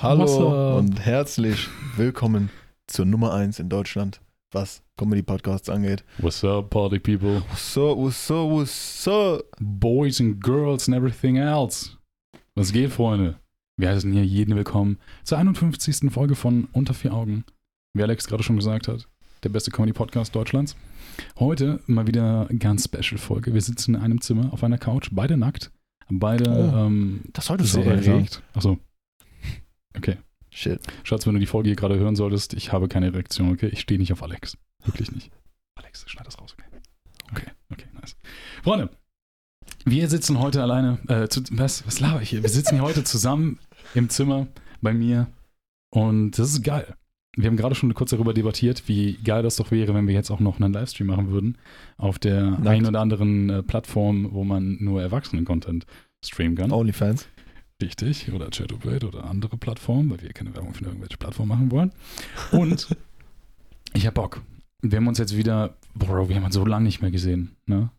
Hallo Wasser. und herzlich willkommen zur Nummer 1 in Deutschland, was Comedy-Podcasts angeht. What's up, party people? So, so, so. Boys and girls and everything else. Was geht, Freunde? Wir heißen hier jeden willkommen zur 51. Folge von Unter vier Augen. Wie Alex gerade schon gesagt hat, der beste Comedy-Podcast Deutschlands. Heute mal wieder eine ganz special Folge. Wir sitzen in einem Zimmer auf einer Couch, beide nackt, beide Oh, ähm, Das solltest du sagen. erregt. Achso. Okay. Shit. Schatz, wenn du die Folge hier gerade hören solltest, ich habe keine Reaktion, okay? Ich stehe nicht auf Alex. Wirklich nicht. Alex, schneid das raus, okay? Okay, okay, nice. Freunde, wir sitzen heute alleine, äh, zu, was, was laber ich hier? Wir sitzen hier heute zusammen im Zimmer bei mir und das ist geil. Wir haben gerade schon kurz darüber debattiert, wie geil das doch wäre, wenn wir jetzt auch noch einen Livestream machen würden auf der Nackt. einen oder anderen äh, Plattform, wo man nur Erwachsenen-Content streamen kann. Onlyfans. Richtig, oder Chatupate oder andere Plattformen, weil wir keine Werbung für irgendwelche Plattformen machen wollen. Und ich hab Bock. Wir haben uns jetzt wieder, Bro, wir haben uns so lange nicht mehr gesehen, ne?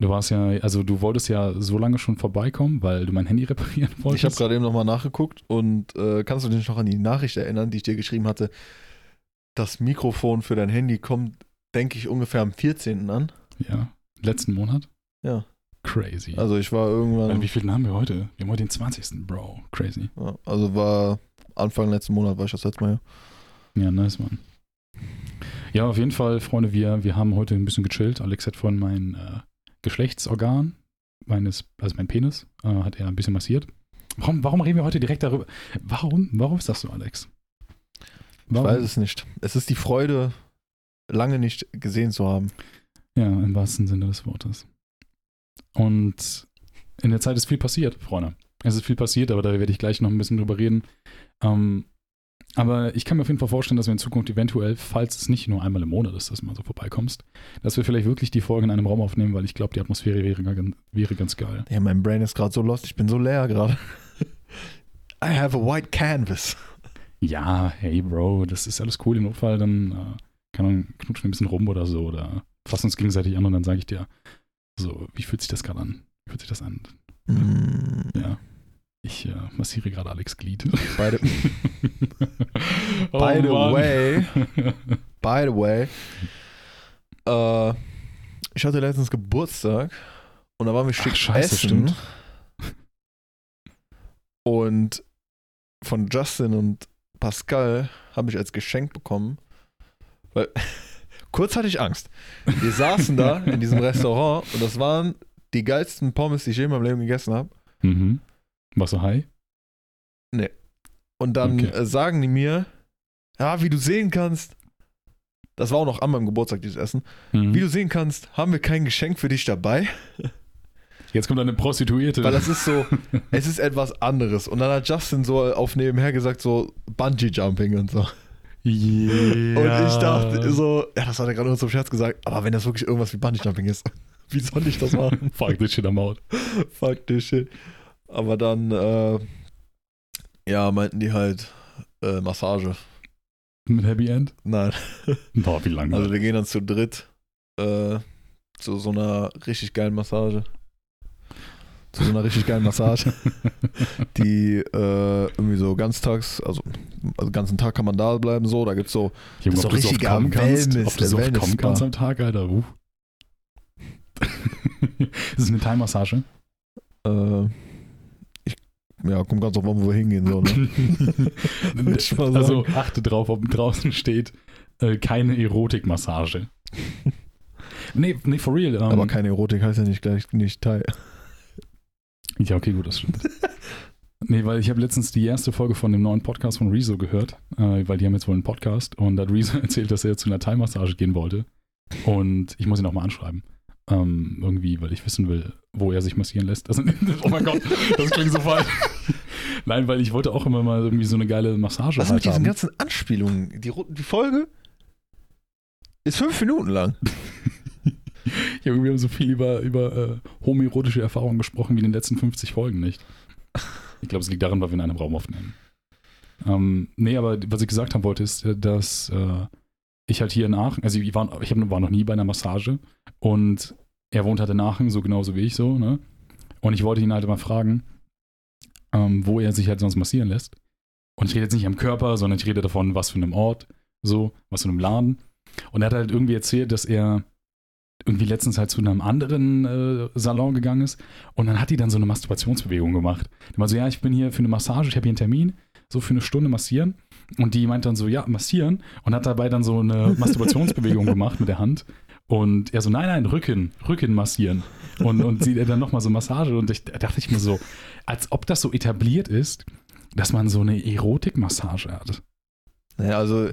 Du warst ja, also du wolltest ja so lange schon vorbeikommen, weil du mein Handy reparieren wolltest. Ich habe gerade eben nochmal nachgeguckt und äh, kannst du dich noch an die Nachricht erinnern, die ich dir geschrieben hatte? Das Mikrofon für dein Handy kommt, denke ich, ungefähr am 14. an. Ja, letzten Monat. Ja. Crazy. Also ich war irgendwann, wie viel haben wir heute? Wir haben heute den 20. Bro. Crazy. ja, also war Anfang letzten Monat, war ich das letzte Mal hier. Ja, nice, Mann. Ja, auf jeden Fall, Freunde, wir, wir haben heute ein bisschen gechillt. Alex hat von mein äh, Geschlechtsorgan, meines, also mein Penis, äh, hat er ein bisschen massiert. Warum, warum reden wir heute direkt darüber? Warum? Warum ist das so, Alex? Ich Warum? weiß es nicht. Es ist die Freude, lange nicht gesehen zu haben. Ja, im wahrsten Sinne des Wortes. Und in der Zeit ist viel passiert, Freunde. Es ist viel passiert, aber da werde ich gleich noch ein bisschen drüber reden. Ähm, aber ich kann mir auf jeden Fall vorstellen, dass wir in Zukunft eventuell, falls es nicht nur einmal im Monat ist, dass du mal so vorbeikommst, dass wir vielleicht wirklich die Folge in einem Raum aufnehmen, weil ich glaube, die Atmosphäre wäre, wäre ganz geil. Ja, mein Brain ist gerade so lost, ich bin so leer gerade. I have a white canvas. Ja, hey Bro, das ist alles cool. Im Notfall dann äh, kann man knutschen ein bisschen rum oder so oder fassen uns gegenseitig an und dann sage ich dir, so, wie fühlt sich das gerade an? Wie fühlt sich das an? Mm, Ja. Ich äh, massiere gerade Alex Glied. By the, oh, by the way, by the way, äh, ich hatte letztens Geburtstag und da waren wir schick Ach, scheiße, essen. stimmt. Und von Justin und Pascal habe ich als Geschenk bekommen, weil kurz hatte ich Angst. Wir saßen da in diesem Restaurant und das waren die geilsten Pommes, die ich je in meinem Leben gegessen habe. mhm. Warst du high? Und dann Okay. äh, sagen die mir, ja, wie du sehen kannst, das war auch noch an meinem Geburtstag, dieses Essen, Mhm. wie du sehen kannst, haben wir kein Geschenk für dich dabei, Jetzt kommt eine Prostituierte. weil das ist so, es ist etwas anderes. Und dann hat Justin so auf nebenher gesagt, so Bungee-Jumping und so. Yeah. Und ich dachte so, ja, das hat er gerade nur zum Scherz gesagt, aber wenn das wirklich irgendwas wie Bungee-Jumping ist, wie soll ich das machen? Fuck this shit am out. Fuck this shit. Aber dann, äh, ja, meinten die halt, äh, Massage. Mit Happy End? Nein. Boah, wie lange? Also wir gehen dann zu dritt äh, zu so einer richtig geilen Massage. Zu so einer richtig geilen Massage, die äh, irgendwie so ganztags, also, also ganzen Tag kann man da bleiben so, da gibt's so, Junge, ist so oft richtiger kommen kannst, Wellness- ob du so oft kommen kannst am Tag, Alter. Uh. das ist eine Thai-Massage. äh, ich, ja, kommt ganz drauf an, wo wir hingehen so, ne? Also achte drauf, ob draußen steht, äh, keine Erotikmassage. nee, nee, for real. Ähm, Aber keine Erotik heißt ja nicht gleich nicht Teil. Ja, okay, gut, das stimmt. nee, weil ich habe letztens die erste Folge von dem neuen Podcast von Rezo gehört, äh, weil die haben jetzt wohl einen Podcast und da hat Rezo erzählt, dass er zu einer Thai-Massage gehen wollte. Und ich muss ihn auch mal anschreiben. Ähm, irgendwie, weil ich wissen will, wo er sich massieren lässt. Also, oh mein Gott, das klingt so falsch. Nein, weil ich wollte auch immer mal irgendwie so eine geile Massage Was halt mit diesen haben. ganzen Anspielungen? Die, die Folge ist fünf Minuten lang. Ja, wir haben so viel über, über äh, homoerotische Erfahrungen gesprochen wie in den letzten 50 Folgen nicht. Ich glaube, es liegt daran, weil wir in einem Raum aufnehmen. Ähm, nee, aber was ich gesagt haben wollte, ist, äh, dass äh, ich halt hier in Aachen, also ich war, ich hab, war noch nie bei einer Massage und er wohnt halt in Aachen, so genauso wie ich so, ne? Und ich wollte ihn halt mal fragen, ähm, wo er sich halt sonst massieren lässt. Und ich rede jetzt nicht am Körper, sondern ich rede davon, was für einem Ort, so, was für einem Laden. Und er hat halt irgendwie erzählt, dass er irgendwie letztens halt zu einem anderen äh, Salon gegangen ist und dann hat die dann so eine Masturbationsbewegung gemacht. Die meinte so, ja, ich bin hier für eine Massage, ich habe hier einen Termin, so für eine Stunde massieren. Und die meint dann so, ja, massieren und hat dabei dann so eine Masturbationsbewegung gemacht mit der Hand. Und er so, nein, nein, Rücken, Rücken massieren. Und, und sie dann nochmal so Massage. Und ich, da dachte ich mir so, als ob das so etabliert ist, dass man so eine Erotikmassage hat. Naja, also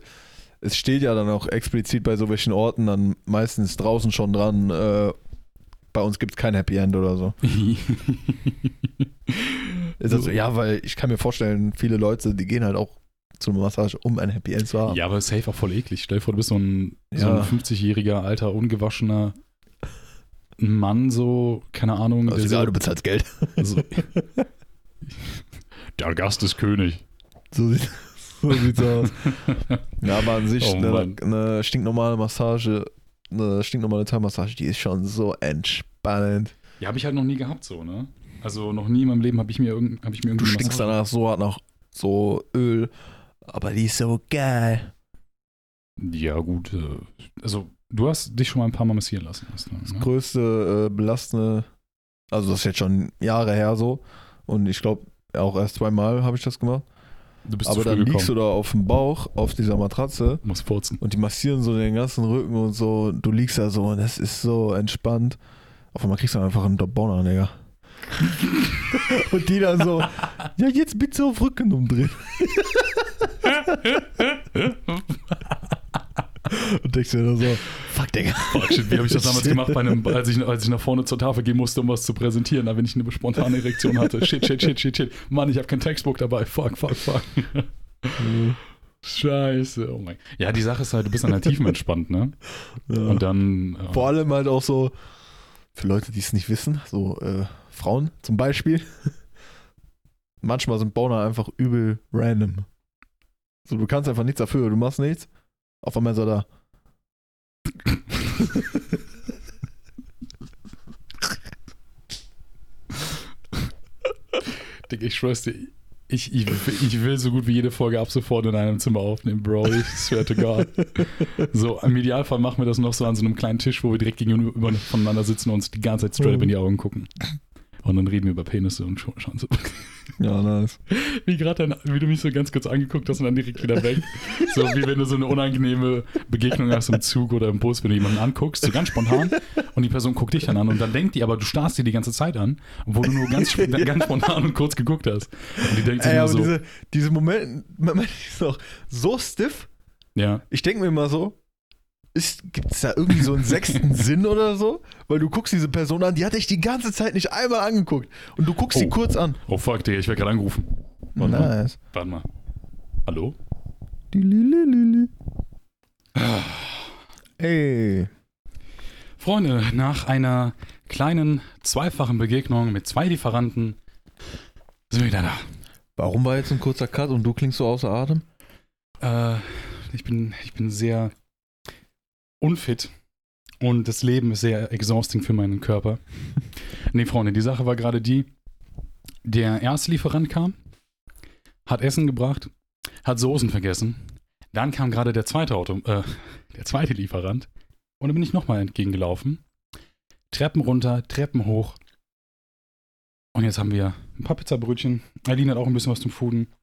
es steht ja dann auch explizit bei so welchen Orten dann meistens draußen schon dran, äh, bei uns gibt es kein Happy End oder so. Ist das so? Ja, weil ich kann mir vorstellen, viele Leute, die gehen halt auch zu einer Massage, um ein Happy End zu haben. Ja, aber safe auch voll eklig. Stell dir vor, du bist so ein, so Ja. ein 50-jähriger, alter, ungewaschener Mann, so, keine Ahnung. Also egal, so, du bezahlst Geld. so, der Gast ist König. So, sieht, so sieht's aus. Ja, aber an sich Oh eine, eine stinknormale Massage, eine stinknormale Thai-Massage, die ist schon so entspannend. Ja, habe ich halt noch nie gehabt, so, ne? Also noch nie in meinem Leben habe ich mir, irgend, hab ich mir Du irgendwie stinkst Massage- danach so hart nach so Öl, aber die ist so geil. Ja, gut. äh, Also, du hast dich schon mal ein paar Mal massieren lassen. Hast du, Das ne? größte äh, belastende, also das ist jetzt schon Jahre her so und ich glaube auch erst zweimal habe ich das gemacht. Du bist aber dann gekommen. liegst du da auf dem Bauch auf dieser Matratze Du musst furzen. und die massieren so den ganzen Rücken und so. Du liegst da so und es ist so entspannt. Auf einmal kriegst du einfach einen Boner, Digga. und die dann so, ja, jetzt bitte auf Rücken umdrehen. und denkst dir nur so, fuck, Digga. Fuck, shit, wie habe ich das damals gemacht, bei einem, als, ich, als ich nach vorne zur Tafel gehen musste, um was zu präsentieren, da wenn ich eine spontane Erektion hatte. Shit, shit, shit, shit, shit. Mann, ich habe kein Textbook dabei. Fuck, fuck, fuck. Scheiße, oh mein Ja, die Sache ist halt, du bist an der Tiefen entspannt, ne? Ja. Und dann. äh, Vor allem halt auch so, für Leute, die es nicht wissen, so äh, Frauen zum Beispiel. Manchmal sind Boner einfach übel random. So, du kannst einfach nichts dafür, du machst nichts. Auf einmal ist er da. Digga, ich schwör's dir, ich, ich, ich will so gut wie jede Folge ab sofort in einem Zimmer aufnehmen, Bro. Ich swear to God. So, im Idealfall machen wir das noch so an so einem kleinen Tisch, wo wir direkt gegenüber voneinander sitzen und uns die ganze Zeit straight up in die Augen gucken. Und dann reden wir über Penisse und scha- schauen so. Ja, nice. Wie gerade, dann- wie du mich so ganz kurz angeguckt hast und dann direkt wieder weg. So wie wenn du so eine unangenehme Begegnung hast im Zug oder im Bus, wenn du jemanden anguckst, so ganz spontan und die Person guckt dich dann an und dann denkt die, aber du starrst dir die ganze Zeit an, obwohl du nur ganz, sp- ganz spontan und kurz geguckt hast. Und die denkt sich Ey, aber so, diese, diese Momente, Momente ist doch so stiff. ja, Ich denke mir immer so, gibt es da irgendwie so einen sechsten Sinn oder so? Weil du guckst diese Person an, die hat dich die ganze Zeit nicht einmal angeguckt. Und du guckst sie Oh. kurz an. oh fuck, Digga, ich werde gerade angerufen. Warte mal. Nice. Warte mal. Hallo? Ey. Freunde, nach einer kleinen zweifachen Begegnung mit zwei Lieferanten sind wir wieder da. Warum war jetzt ein kurzer Cut und du klingst so außer Atem? Äh, ich, bin, ich bin sehr unfit und das Leben ist sehr exhausting für meinen Körper. nee, Freunde, die Sache war gerade die, der erste Lieferant kam, hat Essen gebracht, hat Soßen vergessen. Dann kam gerade der zweite Auto, äh, der zweite Lieferant und dann bin ich nochmal entgegengelaufen. Treppen runter, Treppen hoch. Und jetzt haben wir ein paar Pizzabrötchen. Aline hat auch ein bisschen was zum Fooden.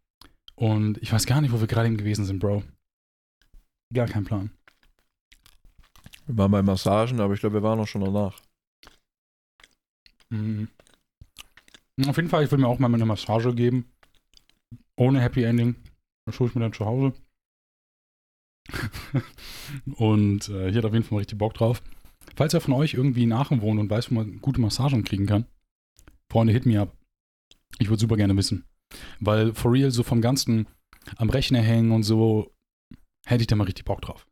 Und ich weiß gar nicht, wo wir gerade eben gewesen sind, Bro. Gar kein Plan. Wir waren bei Massagen, aber ich glaube, wir waren auch schon danach. Mhm. Auf jeden Fall, ich würde mir auch mal eine Massage geben. Ohne Happy Ending. Das hole ich mir dann zu Hause. und äh, hier hat auf jeden Fall richtig Bock drauf. Falls er von euch irgendwie in Aachen wohnt und weiß, wo man gute Massagen kriegen kann, Freunde, hit me up. Ich würde super gerne wissen. Weil for real, so vom Ganzen am Rechner hängen und so, hätte ich da mal richtig Bock drauf.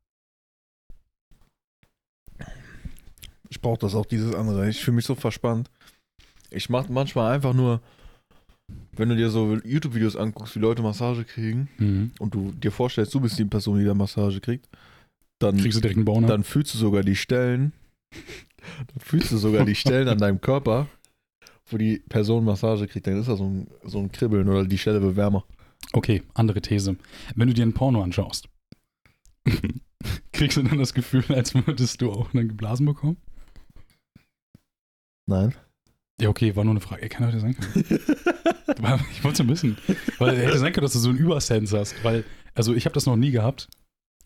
Ich brauche das auch, dieses andere. Ich fühle mich so verspannt. Ich mache manchmal einfach nur, wenn du dir so YouTube-Videos anguckst, wie Leute Massage kriegen Mhm. und du dir vorstellst, du bist die Person, die da Massage kriegt, dann, Kriegst du direkt einen Boner? dann fühlst du sogar die Stellen, dann fühlst du sogar die Stellen an deinem Körper, wo die Person Massage kriegt, dann ist da so ein, so ein Kribbeln oder die Stelle wird wärmer. Okay, andere These. Wenn du dir ein Porno anschaust, kriegst du dann das Gefühl, als würdest du auch einen geblasen bekommen? Nein. Ja, okay, war nur eine Frage. Ey, kann heute sein können. Ich wollte es bisschen. Weil hätte sein können, dass du so einen Übersense hast. Weil, also ich habe das noch nie gehabt.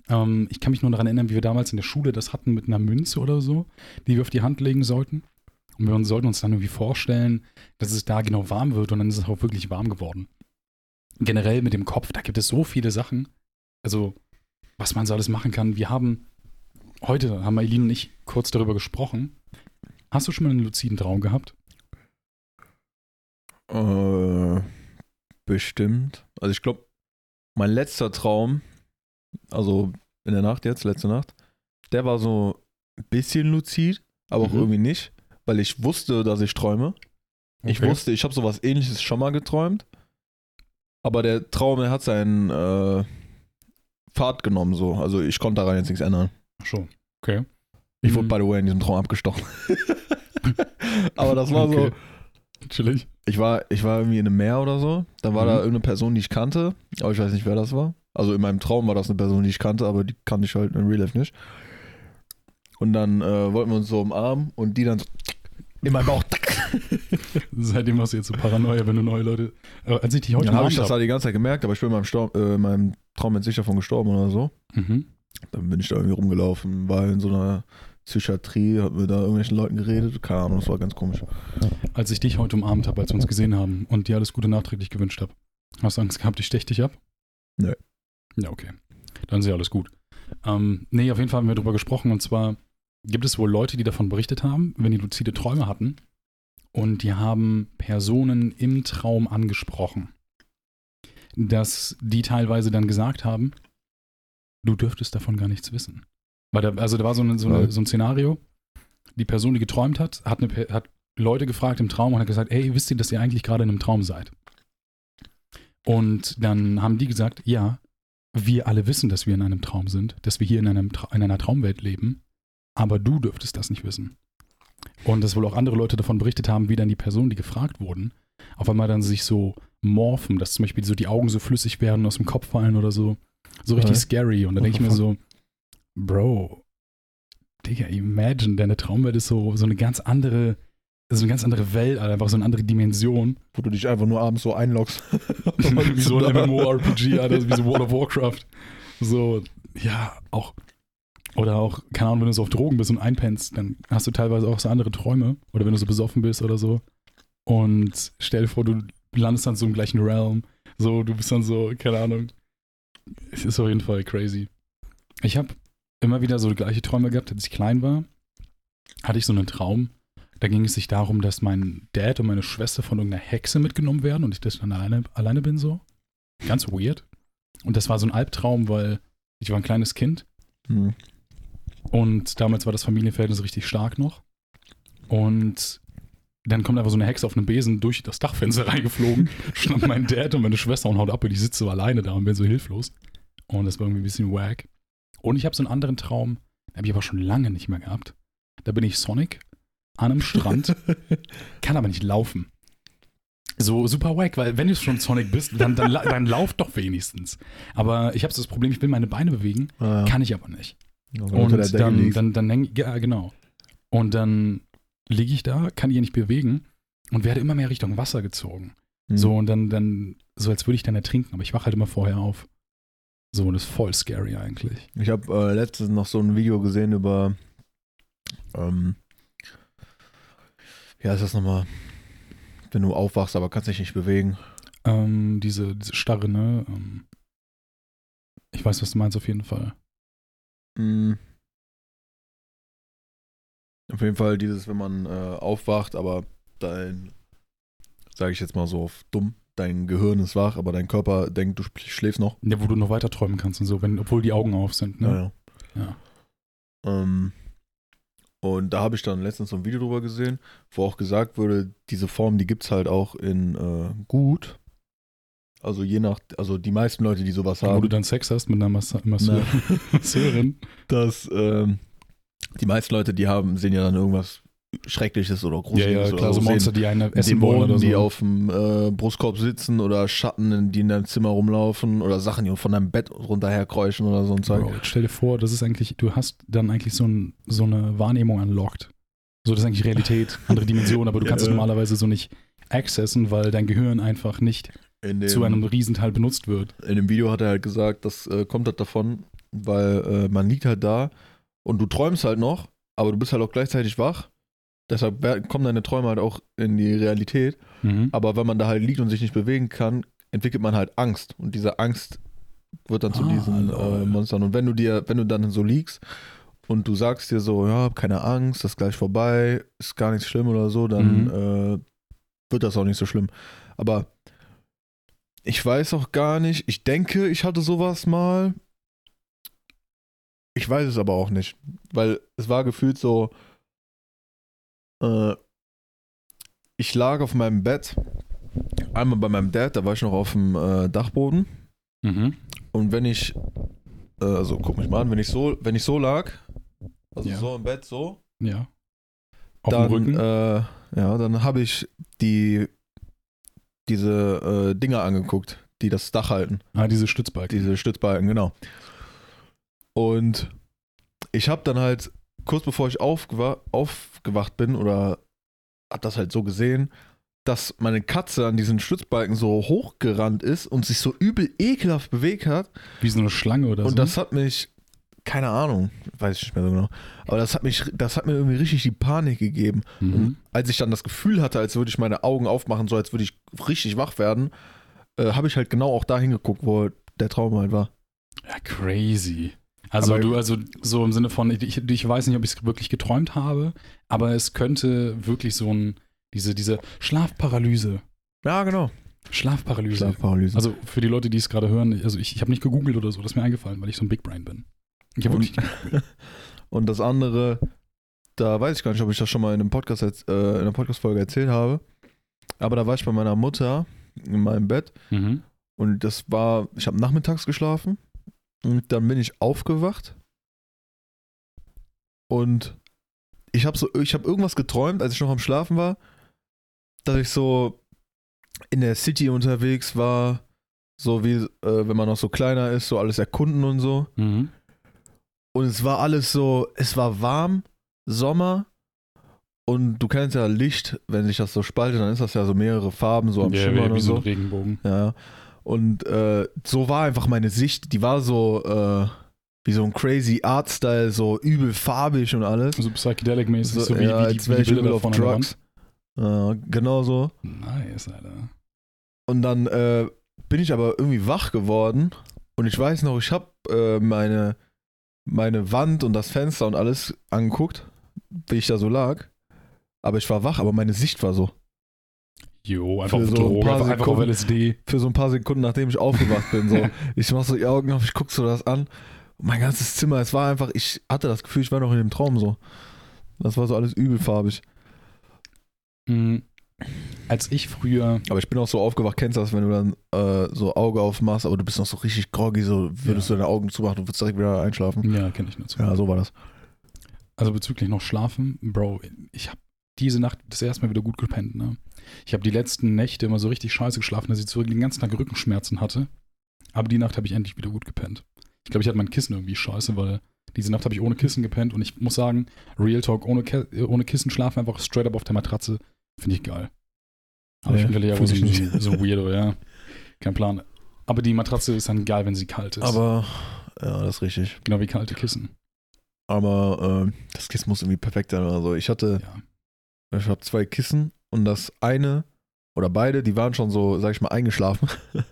Ähm, ich kann mich nur daran erinnern, wie wir damals in der Schule das hatten mit einer Münze oder so, die wir auf die Hand legen sollten. Und wir sollten uns dann irgendwie vorstellen, dass es da genau warm wird und dann ist es auch wirklich warm geworden. Generell mit dem Kopf, da gibt es so viele Sachen. Also, was man so alles machen kann. Wir haben, heute haben Eileen und ich kurz darüber gesprochen. Hast du schon mal einen luziden Traum gehabt? Äh, bestimmt. Also ich glaube, mein letzter Traum, also in der Nacht jetzt, letzte Nacht, der war so ein bisschen luzid, aber auch Mhm. irgendwie nicht, weil ich wusste, dass ich träume. Ich Okay. wusste, ich habe sowas ähnliches schon mal geträumt, aber der Traum, der hat seinen äh, Pfad genommen so. Also ich konnte daran jetzt nichts ändern. Ach so, okay. Ich Mhm. wurde by the way in diesem Traum abgestochen. aber das war Okay. so, Chillig. Ich war, ich war irgendwie in einem Meer oder so. Dann war Mhm. da irgendeine Person, die ich kannte. Aber ich weiß nicht, wer das war. Also in meinem Traum war das eine Person, die ich kannte, aber die kannte ich halt in Real Life nicht. Und dann äh, wollten wir uns so umarmen und die dann so in meinem Bauch. Seitdem hast du jetzt so Paranoia, wenn du neue Leute. Äh, als ich dich heute Dann habe ich das hab- da die ganze Zeit gemerkt, aber ich bin in meinem, Stor äh, in meinem Traum jetzt nicht davon gestorben oder so. Mhm. Dann bin ich da irgendwie rumgelaufen, war in so einer Psychiatrie, hab mit da irgendwelchen Leuten geredet. Keine Ahnung, das war ganz komisch. Als ich dich heute umarmt habe, als wir uns gesehen haben und dir alles Gute nachträglich gewünscht habe, hast du Angst gehabt, ich stech dich ab? Nö. Ja, okay. Dann ist ja alles gut. Ähm, nee, auf jeden Fall haben wir darüber gesprochen und zwar gibt es wohl Leute, die davon berichtet haben, wenn die luzide Träume hatten und die haben Personen im Traum angesprochen, dass die teilweise dann gesagt haben, du dürftest davon gar nichts wissen. Weil da, also da war so, eine, so, eine, so ein Szenario, die Person, die geträumt hat, hat, eine, hat Leute gefragt im Traum und hat gesagt, ey, wisst ihr, dass ihr eigentlich gerade in einem Traum seid? Und dann haben die gesagt, ja, wir alle wissen, dass wir in einem Traum sind, dass wir hier in, einem, Tra- in einer Traumwelt leben, aber du dürftest das nicht wissen. Und dass wohl auch andere Leute davon berichtet haben, wie dann die Personen, die gefragt wurden, auf einmal dann sich so morphen, dass zum Beispiel so die Augen so flüssig werden, aus dem Kopf fallen oder so. So richtig Okay. scary. Und dann denke ich mir so, Bro, Digga, imagine, deine Traumwelt ist so, so eine ganz andere, so eine ganz andere Welt, Alter, einfach so eine andere Dimension. Wo du dich einfach nur abends so einloggst. wie so ein MMORPG, Alter, wie so World of Warcraft. So, ja, auch. Oder auch, keine Ahnung, wenn du so auf Drogen bist und einpennst, dann hast du teilweise auch so andere Träume. Oder wenn du so besoffen bist oder so. Und stell dir vor, du landest dann so im gleichen Realm. So, du bist dann so, keine Ahnung. Es ist auf jeden Fall crazy. Ich habe immer wieder so gleiche Träume gehabt, als ich klein war. Hatte ich so einen Traum. Da ging es sich darum, dass mein Dad und meine Schwester von irgendeiner Hexe mitgenommen werden und ich das dann alleine, alleine bin so. Ganz weird. Und das war so ein Albtraum, weil ich war ein kleines Kind Hm. und damals war das Familienverhältnis richtig stark noch. Und dann kommt einfach so eine Hexe auf einem Besen durch das Dachfenster reingeflogen, schnappt meinen Dad und meine Schwester und haut ab und ich sitze so alleine da und bin so hilflos. Und das war irgendwie ein bisschen wack. Und ich habe so einen anderen Traum, den habe ich aber schon lange nicht mehr gehabt. Da bin ich Sonic an einem Strand, kann aber nicht laufen. So super wack, weil wenn du schon Sonic bist, dann, dann, dann lauf doch wenigstens. Aber ich habe so das Problem, ich will meine Beine bewegen, Ah, ja. kann ich aber nicht. Und dann, dann, dann, häng- ja, genau. Und dann liege ich da, kann ich nicht bewegen und werde immer mehr Richtung Wasser gezogen. Hm. So, und dann, dann, so als würde ich dann ertrinken, aber ich wache halt immer vorher auf. So, und ist voll scary eigentlich. Ich habe äh, letztens noch so ein Video gesehen über, ähm, wie heißt das nochmal? Wenn du aufwachst, aber kannst dich nicht bewegen. Ähm, diese, diese Starre, ne? Ähm, ich weiß, was du meinst auf jeden Fall. Mhm. Auf jeden Fall dieses, wenn man äh, aufwacht, aber dein, sage ich jetzt mal so auf dumm, dein Gehirn ist wach, aber dein Körper denkt, du sch- schläfst noch. Ja, wo du noch weiter träumen kannst und so, wenn, obwohl die Augen auf sind, ne? Ja. Ja. Ähm, und da habe ich dann letztens so ein Video drüber gesehen, wo auch gesagt wurde, diese Form, die gibt es halt auch in äh, gut. Also je nach, also die meisten Leute, die sowas Wo du haben, dann Sex hast mit einer Massa Masseur Na. Masseurin. dass ähm, die meisten Leute, die haben, sehen ja dann irgendwas Schreckliches oder Ja, Gruseliges ja, klar, oder so. Monster, die einen essen wollen Dämonen, oder so. die auf dem äh, Brustkorb sitzen oder Schatten, die in deinem Zimmer rumlaufen oder Sachen, die von deinem Bett runterherkräuschen oder so ein Zeug. Bro, stell dir vor, das ist eigentlich, du hast dann eigentlich so, ein, so eine Wahrnehmung unlocked. So, das ist eigentlich Realität, andere Dimension, aber du Ja, kannst es ja. normalerweise so nicht accessen, weil dein Gehirn einfach nicht dem, zu einem Riesenteil benutzt wird. in dem Video hat er halt gesagt, das äh, kommt halt davon, weil äh, man liegt halt da und du träumst halt noch, aber du bist halt auch gleichzeitig wach. Deshalb kommen deine Träume halt auch in die Realität. Mhm. Aber wenn man da halt liegt und sich nicht bewegen kann, entwickelt man halt Angst. Und diese Angst wird dann zu Ah, diesen lol. äh, Monstern. Und wenn du dir, wenn du dann so liegst und du sagst dir so, ja, hab keine Angst, das ist gleich vorbei, ist gar nichts schlimm oder so, dann Mhm. äh, wird das auch nicht so schlimm. Aber ich weiß auch gar nicht, ich denke, ich hatte sowas mal. Ich weiß es aber auch nicht, weil es war gefühlt so, äh, ich lag auf meinem Bett, einmal bei meinem Dad, da war ich noch auf dem äh, Dachboden Mhm. und wenn ich, äh, also guck mich mal an, wenn ich so, wenn ich so lag, also Ja. so im Bett so, Ja. Auf dann, dem Rücken. Äh, ja, dann habe ich die diese äh, Dinger angeguckt, die das Dach halten, ah, diese Stützbalken. diese Stützbalken, genau. Und ich habe dann halt kurz bevor ich aufgewa aufgewacht bin oder hab das halt so gesehen, dass meine Katze an diesen Stützbalken so hochgerannt ist und sich so übel ekelhaft bewegt hat. Wie so eine Schlange oder so. Und das hat mich, keine Ahnung, weiß ich nicht mehr so genau, aber das hat mich, das hat mir irgendwie richtig die Panik gegeben. mhm. Und als ich dann das Gefühl hatte, als würde ich meine Augen aufmachen, so als würde ich richtig wach werden, äh, habe ich halt genau auch da hingeguckt, wo der Traum halt war. Ja, crazy. Also Aber- du, also so im Sinne von, ich, ich weiß nicht, ob ich es wirklich geträumt habe, aber es könnte wirklich so ein, diese, diese Schlafparalyse. Ja, genau. Schlafparalyse. Schlafparalyse. Also für die Leute, die es gerade hören, also ich, ich habe nicht gegoogelt oder so, das ist mir eingefallen, weil ich so ein Big Brain bin. Ich habe Und- wirklich. Und das andere, da weiß ich gar nicht, ob ich das schon mal in einem Podcast, äh, in einer Podcast-Folge erzählt habe. Aber da war ich bei meiner Mutter in meinem Bett Mhm. und das war, ich habe nachmittags geschlafen und dann bin ich aufgewacht und ich habe so, ich habe irgendwas geträumt, als ich noch am Schlafen war, dass ich so in der City unterwegs war, so wie, äh, wenn man noch so kleiner ist, so alles erkunden und so. Mhm. Und es war alles so, es war warm, Sommer. Und du kennst ja Licht, wenn sich das so spaltet, dann ist das ja so mehrere Farben, so am Ja, Schimmern wie, und so so. ein Regenbogen. Ja. Und äh, so war einfach meine Sicht, die war so äh, wie so ein crazy Art-Style, so übel farbig und alles. So psychedelic-mäßig, so, So, wie, ja, wie, die, wie die Bilder von. Drugs. Äh, genau so. Nice, Alter. Und dann äh, bin ich aber irgendwie wach geworden und ich weiß noch, ich habe äh, meine, meine Wand und das Fenster und alles angeguckt, wie ich da so lag. Aber ich war wach, aber meine Sicht war so. Jo, einfach Für auf so ein Droge, paar einfach, auf Sekunden. LSD. Für so ein paar Sekunden, nachdem ich aufgewacht bin. So. ich mach so die Augen auf, ich guck so das an. Und mein ganzes Zimmer, es war einfach, ich hatte das Gefühl, ich war noch in dem Traum so. Das war so alles übelfarbig. Mhm. Als ich früher, Aber ich bin auch so aufgewacht, kennst du das, wenn du dann äh, so Auge aufmachst, aber du bist noch so richtig groggy, so würdest Ja. du deine Augen zumachen, du würdest direkt wieder einschlafen. ja, kenne ich nur zu. Ja, so war das. Also bezüglich noch Schlafen, Bro, ich habe diese Nacht das erste Mal wieder gut gepennt. Ne? Ich habe die letzten Nächte immer so richtig scheiße geschlafen, dass ich zurück den ganzen Tag Rückenschmerzen hatte. Aber die Nacht habe ich endlich wieder gut gepennt. Ich glaube, ich hatte mein Kissen irgendwie scheiße, weil diese Nacht habe ich ohne Kissen gepennt und ich muss sagen, Real Talk, ohne, Ke ohne Kissen schlafen, einfach straight up auf der Matratze, finde ich geil. Aber ich Ja, bin vielleicht fühl auch so, ich so, nicht. so ein Weirdo, ja. Kein Plan. Aber die Matratze ist dann geil, wenn sie kalt ist. Aber, ja, das ist richtig. genau wie kalte Kissen. Aber äh, das Kissen muss irgendwie perfekt sein oder so. Ich hatte, Ja. ich habe zwei Kissen und das eine oder beide, die waren schon so, sag ich mal, eingeschlafen.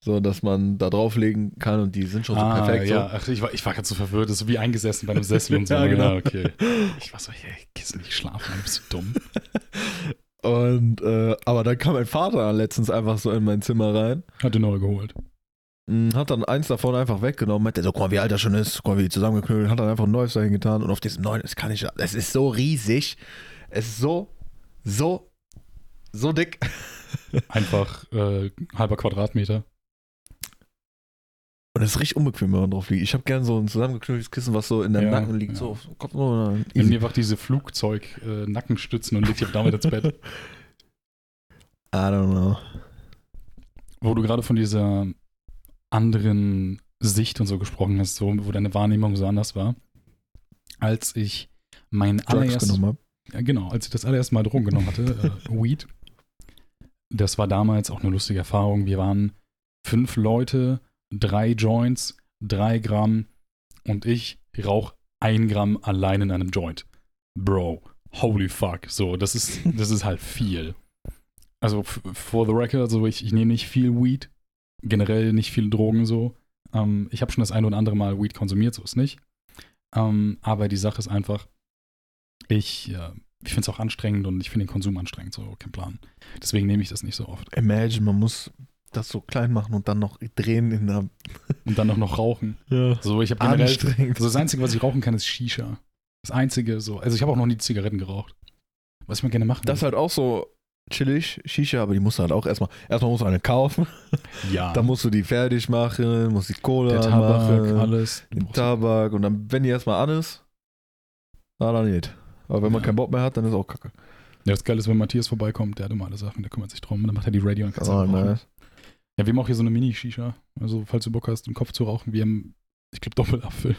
so, dass man da drauflegen kann und die sind schon so ah, perfekt. ja. Ach, ich war, ich war gerade so verwirrt, das ist so wie eingesessen bei einem Sessel und so. Ja, genau. okay. Ich war so, hey, Kissen nicht schlafen, bist du dumm? So. Und, äh, aber dann kam mein Vater letztens einfach so in mein Zimmer rein. Hat den neu geholt. Mm, Hat dann eins davon einfach weggenommen, meinte so, guck mal, wie alt das schon ist, guck mal, wie zusammengeknüllt, hat dann einfach ein neues dahin getan und auf diesem neuen, das kann ich, es ist so riesig, es ist so, so, so dick. Einfach äh, halber Quadratmeter. Und das ist richtig unbequem, wenn man drauf liegt. Ich habe gern so ein zusammengeknülltes Kissen, was so in der Ja, Nacken liegt, ja. so Kopf. So, Nimm einfach diese Flugzeug-Nackenstützen und leg dich damit ins Bett. I don't know. Wo du gerade von dieser anderen Sicht und so gesprochen hast, so, wo deine Wahrnehmung so anders war. Als ich mein allererstes. Ja, genau, als ich das allererste Mal Drogen genommen hatte, äh, Weed. Das war damals auch eine lustige Erfahrung. Wir waren fünf Leute, drei Joints, drei Gramm und ich rauch ein Gramm allein in einem Joint. Bro, holy fuck. So, das ist, das ist halt viel. Also, for the record, so ich, ich nehme nicht viel Weed, generell nicht viel Drogen so. Ähm, ich habe schon das ein oder andere Mal Weed konsumiert, so ist nicht. Ähm, aber die Sache ist einfach, ich, äh, ich finde es auch anstrengend und ich finde den Konsum anstrengend, so kein Plan. Deswegen nehme ich das nicht so oft. Imagine, man muss das so klein machen und dann noch drehen in der. Und dann auch noch rauchen. Ja. So, ich habe generell. Anstrengend. Also das Einzige, was ich rauchen kann, ist Shisha. Das Einzige, so. Also ich habe auch noch nie Zigaretten geraucht. Was ich mal gerne machen Das ist halt auch so chillig, Shisha, aber die musst du halt auch erstmal. Erstmal musst du eine kaufen, ja. dann musst du die fertig machen, musst die Cola der Tabak, machen, alles. Den Tabak und dann, wenn die erstmal an ist, na dann nicht. Aber wenn man Ja. keinen Bock mehr hat, dann ist auch kacke. Ja, das Geile ist, wenn Matthias vorbeikommt, der hat immer alle Sachen, der kümmert sich drum. Und dann macht er die Radio und kannst Oh, nice. Ja, wir haben auch hier so eine Mini-Shisha. Also, falls du Bock hast, einen Kopf zu rauchen, wir haben, ich glaube, Doppelapfel.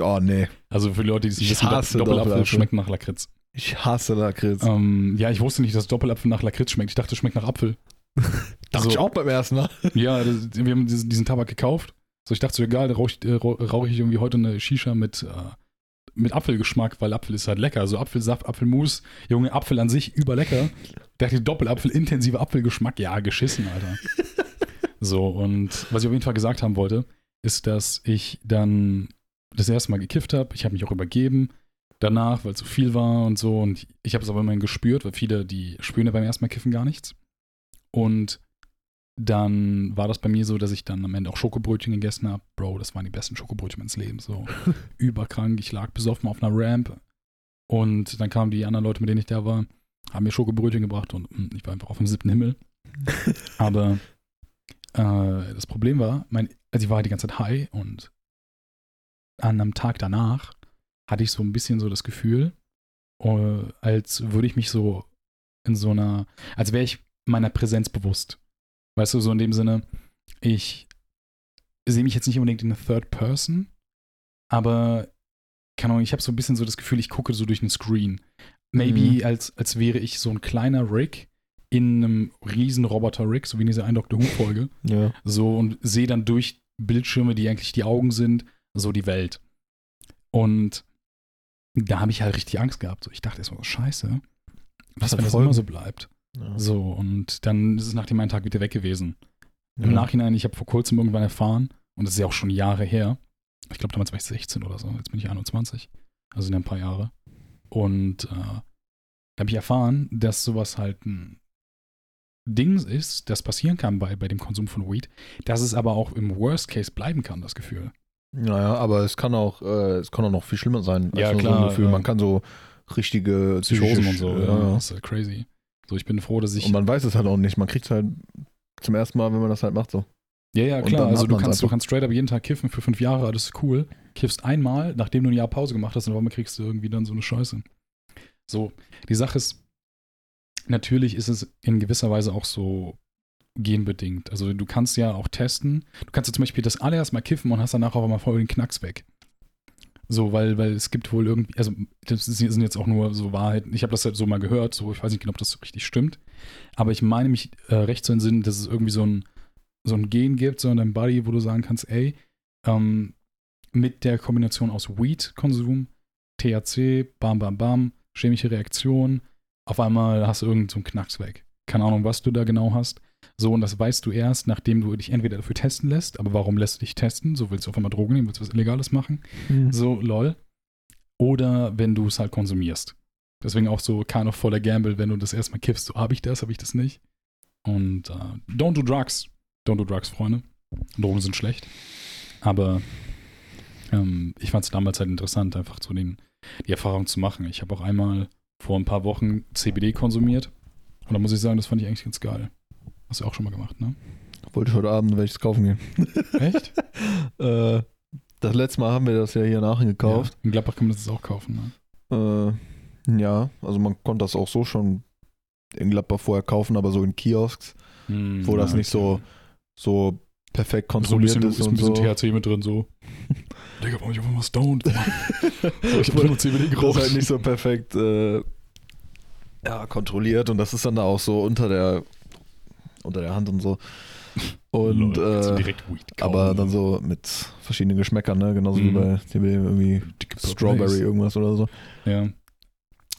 oh nee, Also für die Leute, die es nicht Ich wissen, Doppelapfel, Doppelapfel. schmeckt nach Lakritz. ich hasse Lakritz. Ähm, ja, ich wusste nicht, dass Doppelapfel nach Lakritz schmeckt. Ich dachte, es schmeckt nach Apfel. Dachte also- ich auch beim ersten Mal. Ja, das, wir haben diesen, diesen Tabak gekauft. So, ich dachte so, egal, da rauche ich, äh, rauch ich irgendwie heute eine Shisha mit, äh, mit Apfelgeschmack, weil Apfel ist halt lecker. So Apfelsaft, Apfelmus, Junge, Apfel an sich überlecker. Ich dachte, Doppelapfel, intensiver Apfelgeschmack. Ja, geschissen, Alter. so, und was ich auf jeden Fall gesagt haben wollte, ist, dass ich dann das erste Mal gekifft habe. Ich habe mich auch übergeben danach, weil so viel war und so. Und ich habe es aber immerhin gespürt, weil viele, die spüren ja beim ersten Mal kiffen gar nichts. Und dann war das bei mir so, dass ich dann am Ende auch Schokobrötchen gegessen habe. Bro, das waren die besten Schokobrötchen meines Lebens. So überkrank. Ich lag besoffen auf einer Ramp. Und dann kamen die anderen Leute, mit denen ich da war, haben mir Schokobrötchen gebracht und mm, ich war einfach auf dem siebten Himmel. Aber äh, das Problem war, mein, also ich war halt die ganze Zeit high und an einem Tag danach hatte ich so ein bisschen so das Gefühl, äh, als würde ich mich so in so einer, als wäre ich meiner Präsenz bewusst. Weißt du, so in dem Sinne, ich sehe mich jetzt nicht unbedingt in der Third Person, aber keine Ahnung, ich habe so ein bisschen so das Gefühl, ich gucke so durch einen Screen. Maybe Mhm. als, als wäre ich so ein kleiner Rick in einem riesen Roboter-Rick, so wie in dieser ein Doctor Who-Folge. Ja. So und sehe dann durch Bildschirme, die eigentlich die Augen sind, so die Welt. Und da habe ich halt richtig Angst gehabt. So, ich dachte erstmal, scheiße, was wenn das immer so bleibt? Ja. So, und dann ist es nach dem einen Tag wieder weg gewesen. Im Ja. Nachhinein, ich habe vor kurzem irgendwann erfahren, und das ist ja auch schon Jahre her, ich glaube damals war ich 16 oder so, jetzt bin ich 21, also ja ein paar Jahre. Und äh, da habe ich erfahren, dass sowas halt ein Ding ist, das passieren kann bei, bei dem Konsum von Weed, dass es aber auch im Worst Case bleiben kann, das Gefühl. Naja, aber es kann auch, äh, es kann auch noch viel schlimmer sein. Ja, So klar, ein Gefühl. ja. Man kann so richtige Psychosen und so, Ja, ja, ja. das ist halt crazy. So, ich bin froh, dass ich. Und man weiß es halt auch nicht. Man kriegt es halt zum ersten Mal, wenn man das halt macht, so. Ja, ja, klar. Also du kannst, du kannst straight up jeden Tag kiffen für fünf Jahre, alles ist cool. Kiffst einmal, nachdem du ein Jahr Pause gemacht hast, und einmal kriegst du irgendwie dann so eine Scheiße. So, die Sache ist, natürlich ist es in gewisser Weise auch so genbedingt. Also du kannst ja auch testen. Du kannst ja zum Beispiel das allererst mal kiffen und hast danach auch mal voll den Knacks weg. So, weil, weil es gibt wohl irgendwie, also das sind jetzt auch nur so Wahrheiten. Ich habe das halt so mal gehört, so ich weiß nicht genau, ob das so richtig stimmt. Aber ich meine mich äh, recht zu entsinnen, dass es irgendwie so ein, so ein Gen gibt, so in deinem Body, wo du sagen kannst, ey, ähm, mit der Kombination aus Weed-Konsum, THC, bam, bam, bam, chemische Reaktion, auf einmal hast du irgendeinen so Knacks weg. Keine Ahnung, was du da genau hast. So, und das weißt du erst, nachdem du dich entweder dafür testen lässt, aber warum lässt du dich testen? So willst du auf einmal Drogen nehmen, willst du was Illegales machen? So, lol. Oder wenn du es halt konsumierst. Deswegen auch so kind of voller Gamble, wenn du das erstmal kiffst, so habe ich das, habe ich das nicht. Und äh, don't do drugs. Don't do drugs, Freunde. Drogen sind schlecht. Aber ähm, ich fand es damals halt interessant, einfach so den, die Erfahrung zu machen. Ich habe auch einmal vor ein paar Wochen CBD konsumiert. Und da muss ich sagen, das fand ich eigentlich ganz geil. Hast du auch schon mal gemacht, ne? Wollte ich heute Abend welches kaufen gehen. Echt? Äh, das letzte Mal haben wir das ja hier nachher gekauft. Ja, in Gladbach kann man das auch kaufen. Ne? Äh, ja, also man konnte das auch so schon in Gladbach vorher kaufen, aber so in Kiosks, Hm, Wo das ja, nicht so- so perfekt So ein kontrolliert bisschen, ist ist ein bisschen so. THC mit drin, so. Digga, warum ich einfach mal stoned? so, ich hab nur CBD das geraucht. halt nicht so perfekt äh, ja, kontrolliert und das ist dann da auch so unter der unter der Hand und so. Und Lol, äh, aber dann so mit verschiedenen Geschmäckern, ne? Genauso wie Mhm. bei CBD irgendwie Strawberry irgendwas oder so. Ja. Und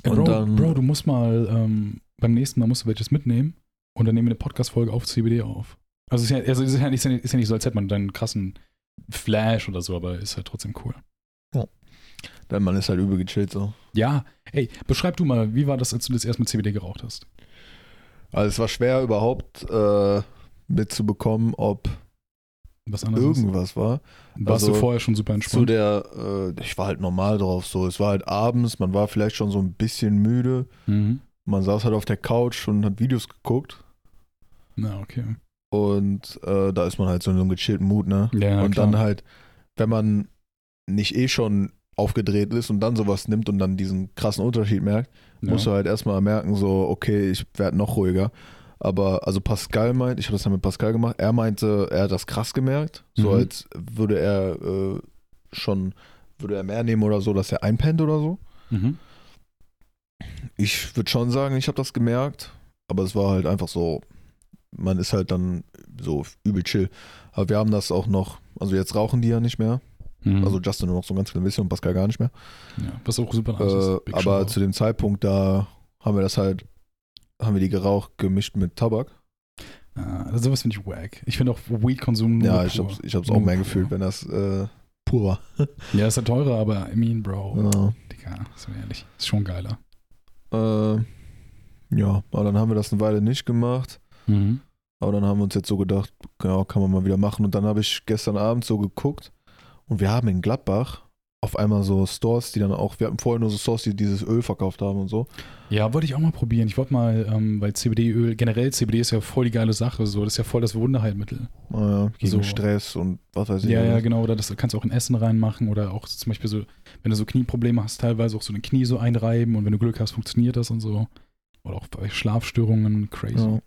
Bro, dann- Bro, du musst mal, ähm, beim nächsten Mal musst du welches mitnehmen und dann nehmen wir eine Podcast-Folge auf CBD auf. Also, ist ja, also ist ja, nicht, ist ja nicht so, als hätte man deinen krassen Flash oder so, aber ist halt trotzdem cool. Denn man ist halt übel gechillt so. Ja, ey, beschreib du mal, wie war das, als du das erste Mal CBD geraucht hast? Also es war schwer überhaupt äh, mitzubekommen, ob irgendwas war. Warst also du vorher schon super Zu entspannt? der, äh, ich war halt normal drauf so. Es war halt abends, man war vielleicht schon so ein bisschen müde. Mhm. Man saß halt auf der Couch und hat Videos geguckt. Na, okay. Und äh, da ist man halt so in so einem gechillten Mut, ne? Ja, und klar. dann halt, wenn man nicht eh schon aufgedreht ist und dann sowas nimmt und dann diesen krassen Unterschied merkt, ja. musst du halt erstmal merken, so, okay, ich werde noch ruhiger. Aber also Pascal meint, ich habe das dann mit Pascal gemacht, er meinte, er hat das krass gemerkt, so Mhm. als würde er äh, schon, würde er mehr nehmen oder so, dass er einpennt oder so. Mhm. Ich würde schon sagen, ich habe das gemerkt, aber es war halt einfach so, man ist halt dann so übel chill. Aber wir haben das auch noch, also jetzt rauchen die ja nicht mehr, Mhm. also Justin nur noch so ein ganz klein bisschen und Pascal gar nicht mehr. ja, was auch super nice ist. Äh, Big aber Shoutout. zu dem Zeitpunkt, da haben wir das halt, haben wir die geraucht gemischt mit Tabak. Ah, also sowas finde ich wack. Ich finde auch Weed-Konsum ja, ich hab's Nur auch mehr gefühlt, wenn das äh, pur war. Ja, ist ja teurer, aber I mean, Bro. Ja. Digga, so ehrlich. Ist schon geiler. Äh, ja, aber dann haben wir das eine Weile nicht gemacht. Mhm. Aber dann haben wir uns jetzt so gedacht, ja, kann man mal wieder machen. Und dann habe ich gestern Abend so geguckt und wir haben in Gladbach auf einmal so Stores, die dann auch, wir hatten vorher nur so Stores, die dieses Öl verkauft haben und so. Ja, wollte ich auch mal probieren. Ich wollte mal, ähm, weil CBD-Öl, generell CBD ist ja voll die geile Sache. So, das ist ja voll das Wunderheilmittel. Äh, gegen So. Stress und was weiß ich. Ja, ja, genau. Oder das kannst du auch in Essen reinmachen oder auch zum Beispiel so, wenn du so Knieprobleme hast, teilweise auch so ein Knie so einreiben und wenn du Glück hast, funktioniert das und so. Oder auch bei Schlafstörungen, crazy. Ja.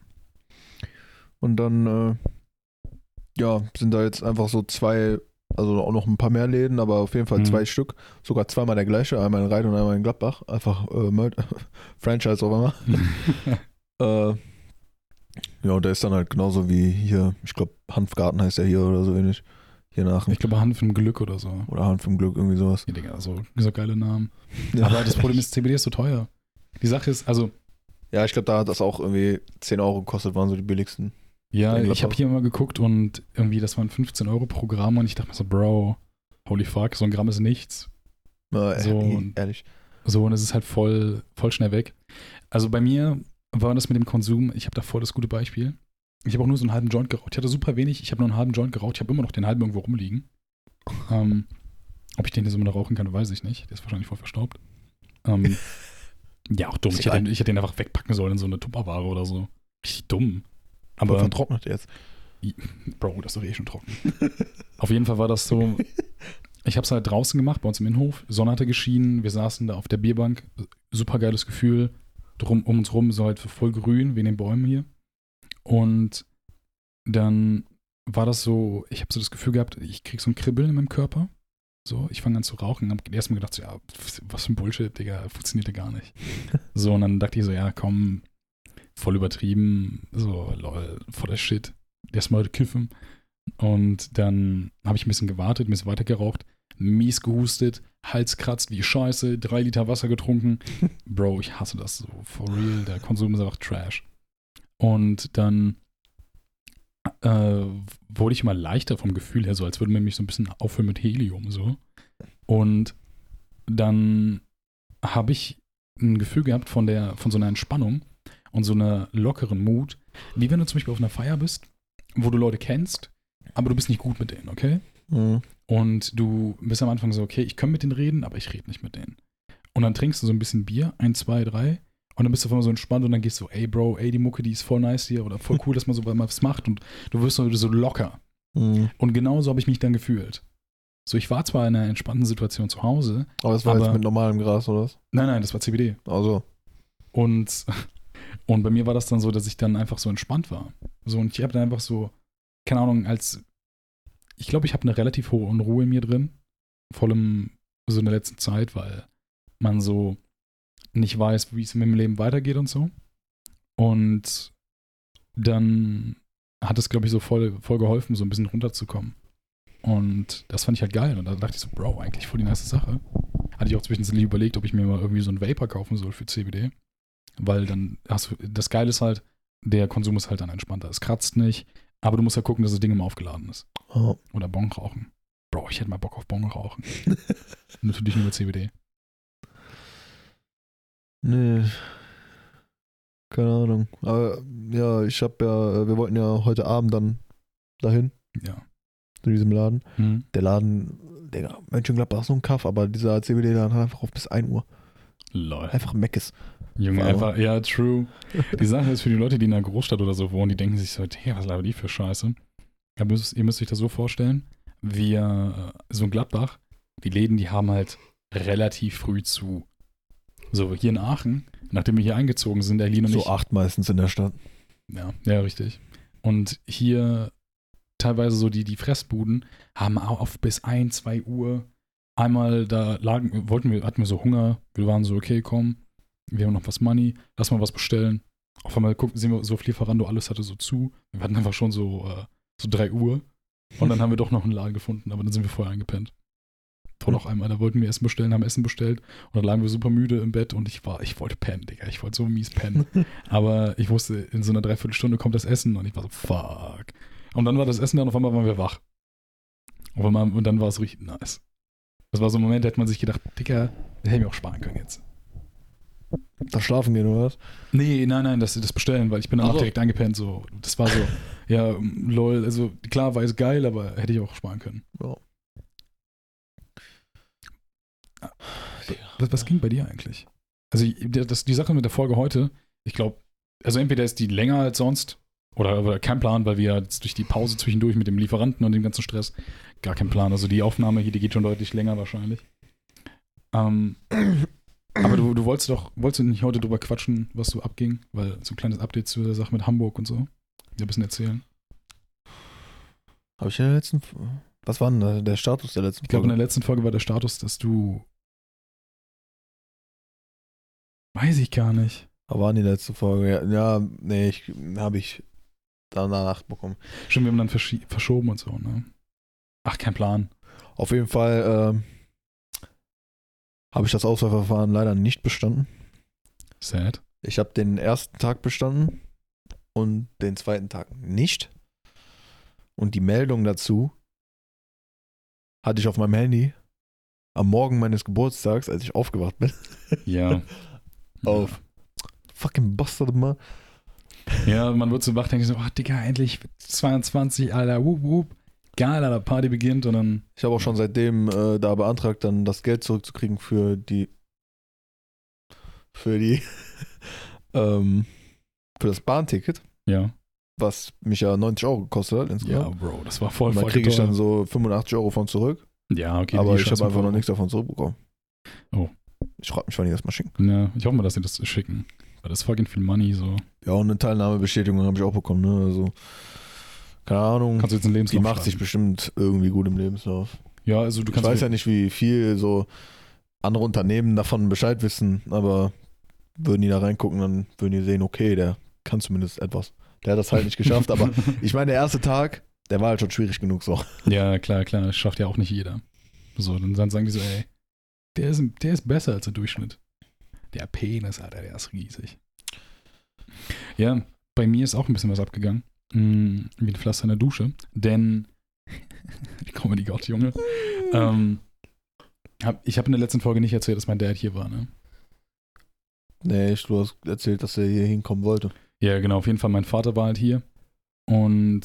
Und dann, äh, ja, sind da jetzt einfach so zwei, also auch noch ein paar mehr Läden, aber auf jeden Fall Mhm. zwei Stück. Sogar zweimal der gleiche, einmal in Rhein und einmal in Gladbach. Einfach äh, Franchise auf einmal. Äh, ja, und der ist dann halt genauso wie hier, ich glaube, Hanfgarten heißt der hier oder so ähnlich. Hier nach ich glaube, Hanf im Glück oder so. Oder Hanf im Glück, irgendwie sowas. Ja, Digga, so, so geile Namen. Ja. Aber das Problem ist, CBD ist so teuer. Die Sache ist, also, Ja, ich glaube, da hat das auch irgendwie 10 Euro gekostet, waren so die billigsten. Ja, ich habe hier mal geguckt und irgendwie, das waren 15 Euro pro Gramm und ich dachte mir so, Bro, holy fuck, so ein Gramm ist nichts. Äh, So, eh, und- ehrlich. So, und es ist halt voll, voll schnell weg. Also bei mir war das mit dem Konsum, ich habe da voll das gute Beispiel. Ich habe auch nur so einen halben Joint geraucht. Ich hatte super wenig, ich habe nur einen halben Joint geraucht. Ich habe immer noch den halben irgendwo rumliegen. Ähm, ob ich den jetzt immer noch rauchen kann, weiß ich nicht. Der ist wahrscheinlich voll verstaubt. Ähm, ja, auch dumm. Ich hätte, ich hätte den einfach wegpacken sollen in so eine Tupperware oder so. Richtig dumm. Aber Aber, vertrocknet jetzt. Bro, das ist doch eh schon trocken. auf jeden Fall war das so, ich habe es halt draußen gemacht, bei uns im Innenhof. Sonne hatte geschienen, wir saßen da auf der Bierbank. Super geiles Gefühl. Drum, um uns rum so halt voll grün, wegen den Bäumen hier. Und dann war das so, ich habe so das Gefühl gehabt, ich krieg so ein Kribbeln in meinem Körper. So, ich fange an zu rauchen, hab erstmal gedacht, so, ja, was für ein Bullshit, Digga, funktioniert ja gar nicht. So, und dann dachte ich so, ja, komm, voll übertrieben, so, lol, voll der Shit, erstmal kiffen. Und dann habe ich ein bisschen gewartet, ein bisschen weiter geraucht, mies gehustet, Hals kratzt wie Scheiße, drei Liter Wasser getrunken. Bro, ich hasse das so, for real, der Konsum ist einfach Trash. Und dann äh, wurde ich immer leichter vom Gefühl her, so als würde man mich so ein bisschen auffüllen mit Helium, so. Und dann habe ich ein Gefühl gehabt von der, von so einer Entspannung und so einer lockeren Mut, wie wenn du zum Beispiel auf einer Feier bist, wo du Leute kennst, aber du bist nicht gut mit denen, okay? Mhm. Und du bist am Anfang so, okay, ich kann mit denen reden, aber ich rede nicht mit denen. Und dann trinkst du so ein bisschen Bier, ein, zwei, drei, Und dann bist du auf einmal so entspannt und dann gehst du, ey Bro, ey, die Mucke, die ist voll nice hier oder voll cool, dass man so mal was macht und du wirst so, so locker. Mhm. Und genauso habe ich mich dann gefühlt. So, ich war zwar in einer entspannten Situation zu Hause. Aber das war Aber- jetzt mit normalem Gras, oder was? Nein, nein, das war CBD. Also. Und, und bei mir war das dann so, dass ich dann einfach so entspannt war. So, und ich habe dann einfach so, keine Ahnung, als, ich glaube, ich habe eine relativ hohe Unruhe in mir drin. Vor allem so in der letzten Zeit, weil man so nicht weiß, wie es mit dem Leben weitergeht und so. Und dann hat es, glaube ich, so voll, voll geholfen, so ein bisschen runterzukommen. Und das fand ich halt geil. Und da dachte ich so, Bro, eigentlich voll die nice Sache. Hatte ich auch zwischendurch überlegt, ob ich mir mal irgendwie so einen Vapor kaufen soll für CBD. Weil dann hast du, das Geile ist halt, der Konsum ist halt dann entspannter. Es kratzt nicht, aber du musst ja gucken, dass das Ding immer aufgeladen ist. Oh. Oder Bon rauchen. Bro, ich hätte mal Bock auf Bon rauchen. Natürlich nur mit CBD. Nee. Keine Ahnung. Aber ja, ich hab ja, wir wollten ja heute Abend dann dahin, Ja. zu diesem Laden. Hm. Der Laden, Digga, Mönchengladbach ist so ein Kaff, aber dieser CBD-Laden hat einfach auf bis 1 Uhr. Lol. Einfach Meckes. Junge, Wow. einfach, ja, true. Die Sache ist für die Leute, die in einer Großstadt oder so wohnen, die denken sich so, hey, was labern die für Scheiße? Ihr müsst, ihr müsst euch das so vorstellen, wir, äh, so in Gladbach, die Läden, die haben halt relativ früh zu. So, hier in Aachen, nachdem wir hier eingezogen sind, der Lino und So ich, acht meistens in der Stadt. Ja, ja, richtig. Und hier teilweise so die, die Fressbuden haben auch auf bis 1, 2 Uhr. Einmal da lagen, wollten wir, hatten wir so Hunger. Wir waren so, okay, komm, wir haben noch was Money, lass mal was bestellen. Auf einmal gucken, sehen wir so auf Lieferando, alles hatte so zu. Wir hatten einfach schon so, äh, so 3 Uhr. Und dann haben wir doch noch einen Laden gefunden, aber dann sind wir vorher eingepennt. Vor noch einmal, da wollten wir Essen bestellen, haben Essen bestellt und dann lagen wir super müde im Bett und ich war, ich wollte pennen, Digga. Ich wollte so mies pennen. Aber ich wusste, in so einer Dreiviertelstunde kommt das Essen und ich war so, fuck. Und dann war das Essen da und auf einmal waren wir wach. Und dann war es richtig nice. Das war so ein Moment, da hätte man sich gedacht, Digga, das hätte ich mir auch sparen können jetzt. Da schlafen gehen, oder was? Nee, nein, nein, das, das bestellen, weil ich bin Ach danach so. direkt eingepennt. So. Das war so, ja, lol, also klar war es geil, aber hätte ich auch sparen können. Ja. Was, was ging bei dir eigentlich? Also das, die Sache mit der Folge heute, ich glaube, also entweder ist die länger als sonst oder, oder kein Plan, weil wir jetzt durch die Pause zwischendurch mit dem Lieferanten und dem ganzen Stress gar kein Plan. Also die Aufnahme hier, die geht schon deutlich länger wahrscheinlich. Ähm, aber du, du wolltest doch, wolltest du nicht heute drüber quatschen, was so abging? Weil so ein kleines Update zu der Sache mit Hamburg und so. Dir ein bisschen erzählen. Habe ich in der letzten. Was war denn der Status der letzten Ich glaube, in der Folge? letzten Folge war der Status, dass du. Weiß ich gar nicht. Aber war in die letzte Folge? Ja, ja nee, ich habe ich danach bekommen. Stimmt, wir haben dann verschi- verschoben und so, ne? Ach, kein Plan. Auf jeden Fall ähm, habe ich das Auswahlverfahren leider nicht bestanden. Sad. Ich habe den ersten Tag bestanden und den zweiten Tag nicht. Und die Meldung dazu hatte ich auf meinem Handy am Morgen meines Geburtstags, als ich aufgewacht bin. Ja. Auf. Fucking Bastard, Mann. Ja, man wird so wach, denkt so, oh, Digga, endlich 22, Alter, wup, wup. Geil, Alter, Party beginnt und dann. Ich habe auch schon seitdem äh, da beantragt, dann das Geld zurückzukriegen für die für die ähm, für das Bahnticket, Ja. was mich ja 90 Euro gekostet hat Ja, insgesamt. Bro, das war voll Und dann kriege ich dann so 85 Euro von zurück, Ja, okay. aber ich habe einfach noch nichts davon zurückbekommen. Oh. Ich frage mich, wann die das mal schicken. Ja, ich hoffe mal, dass sie das schicken. Weil das ist fucking viel Money, so. Ja, und eine Teilnahmebestätigung habe ich auch bekommen, ne? Also, keine Ahnung. Kannst du jetzt einen die Lebenslauf macht sich schreiben. bestimmt irgendwie gut im Lebenslauf. Ja, also du Ich kannst. weiß ja nicht, wie viel so andere Unternehmen davon Bescheid wissen, aber würden die da reingucken, dann würden die sehen, okay, der kann zumindest etwas. Der hat das halt nicht geschafft, aber ich meine, der erste Tag, der war halt schon schwierig genug so. Ja, klar, klar, das schafft ja auch nicht jeder. So, dann dann sagen die so, ey, der ist, der ist besser als der Durchschnitt. Der Penis, Alter, der ist riesig. Ja, bei mir ist auch ein bisschen was abgegangen. Mm, Wie ein Pflaster in der Dusche. Denn, die Comedy Gott, Junge. Ähm, hab, ich habe in der letzten Folge nicht erzählt, dass mein Dad hier war, ne? Nee, ich- du hast erzählt, dass er hier hinkommen wollte. Ja, genau, auf jeden Fall, mein Vater war halt hier. Und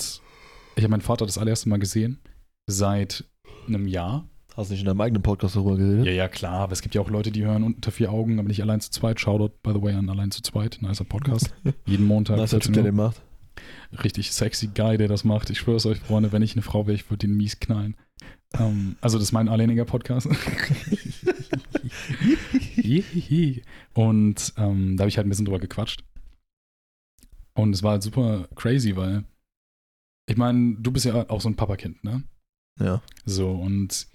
ich habe meinen Vater das allererste Mal gesehen. Seit einem Jahr. Hast du nicht in deinem eigenen Podcast darüber geredet? Ja, ja, klar, aber es gibt ja auch Leute, die hören unter vier Augen, aber nicht allein zu zweit. Shoutout, by the way, an allein zu zweit. Nicer Podcast. Jeden Montag. 14 Typ, der den macht? Richtig sexy Guy, der das macht. Ich schwöre es euch, Freunde, wenn ich eine Frau wäre, ich würde den mies knallen. Ähm, also, das ist mein alleiniger Podcast. Und ähm, da habe ich halt ein bisschen drüber gequatscht. Und es war halt super crazy, weil ich meine, du bist ja auch so ein Papakind, ne? Ja. So, und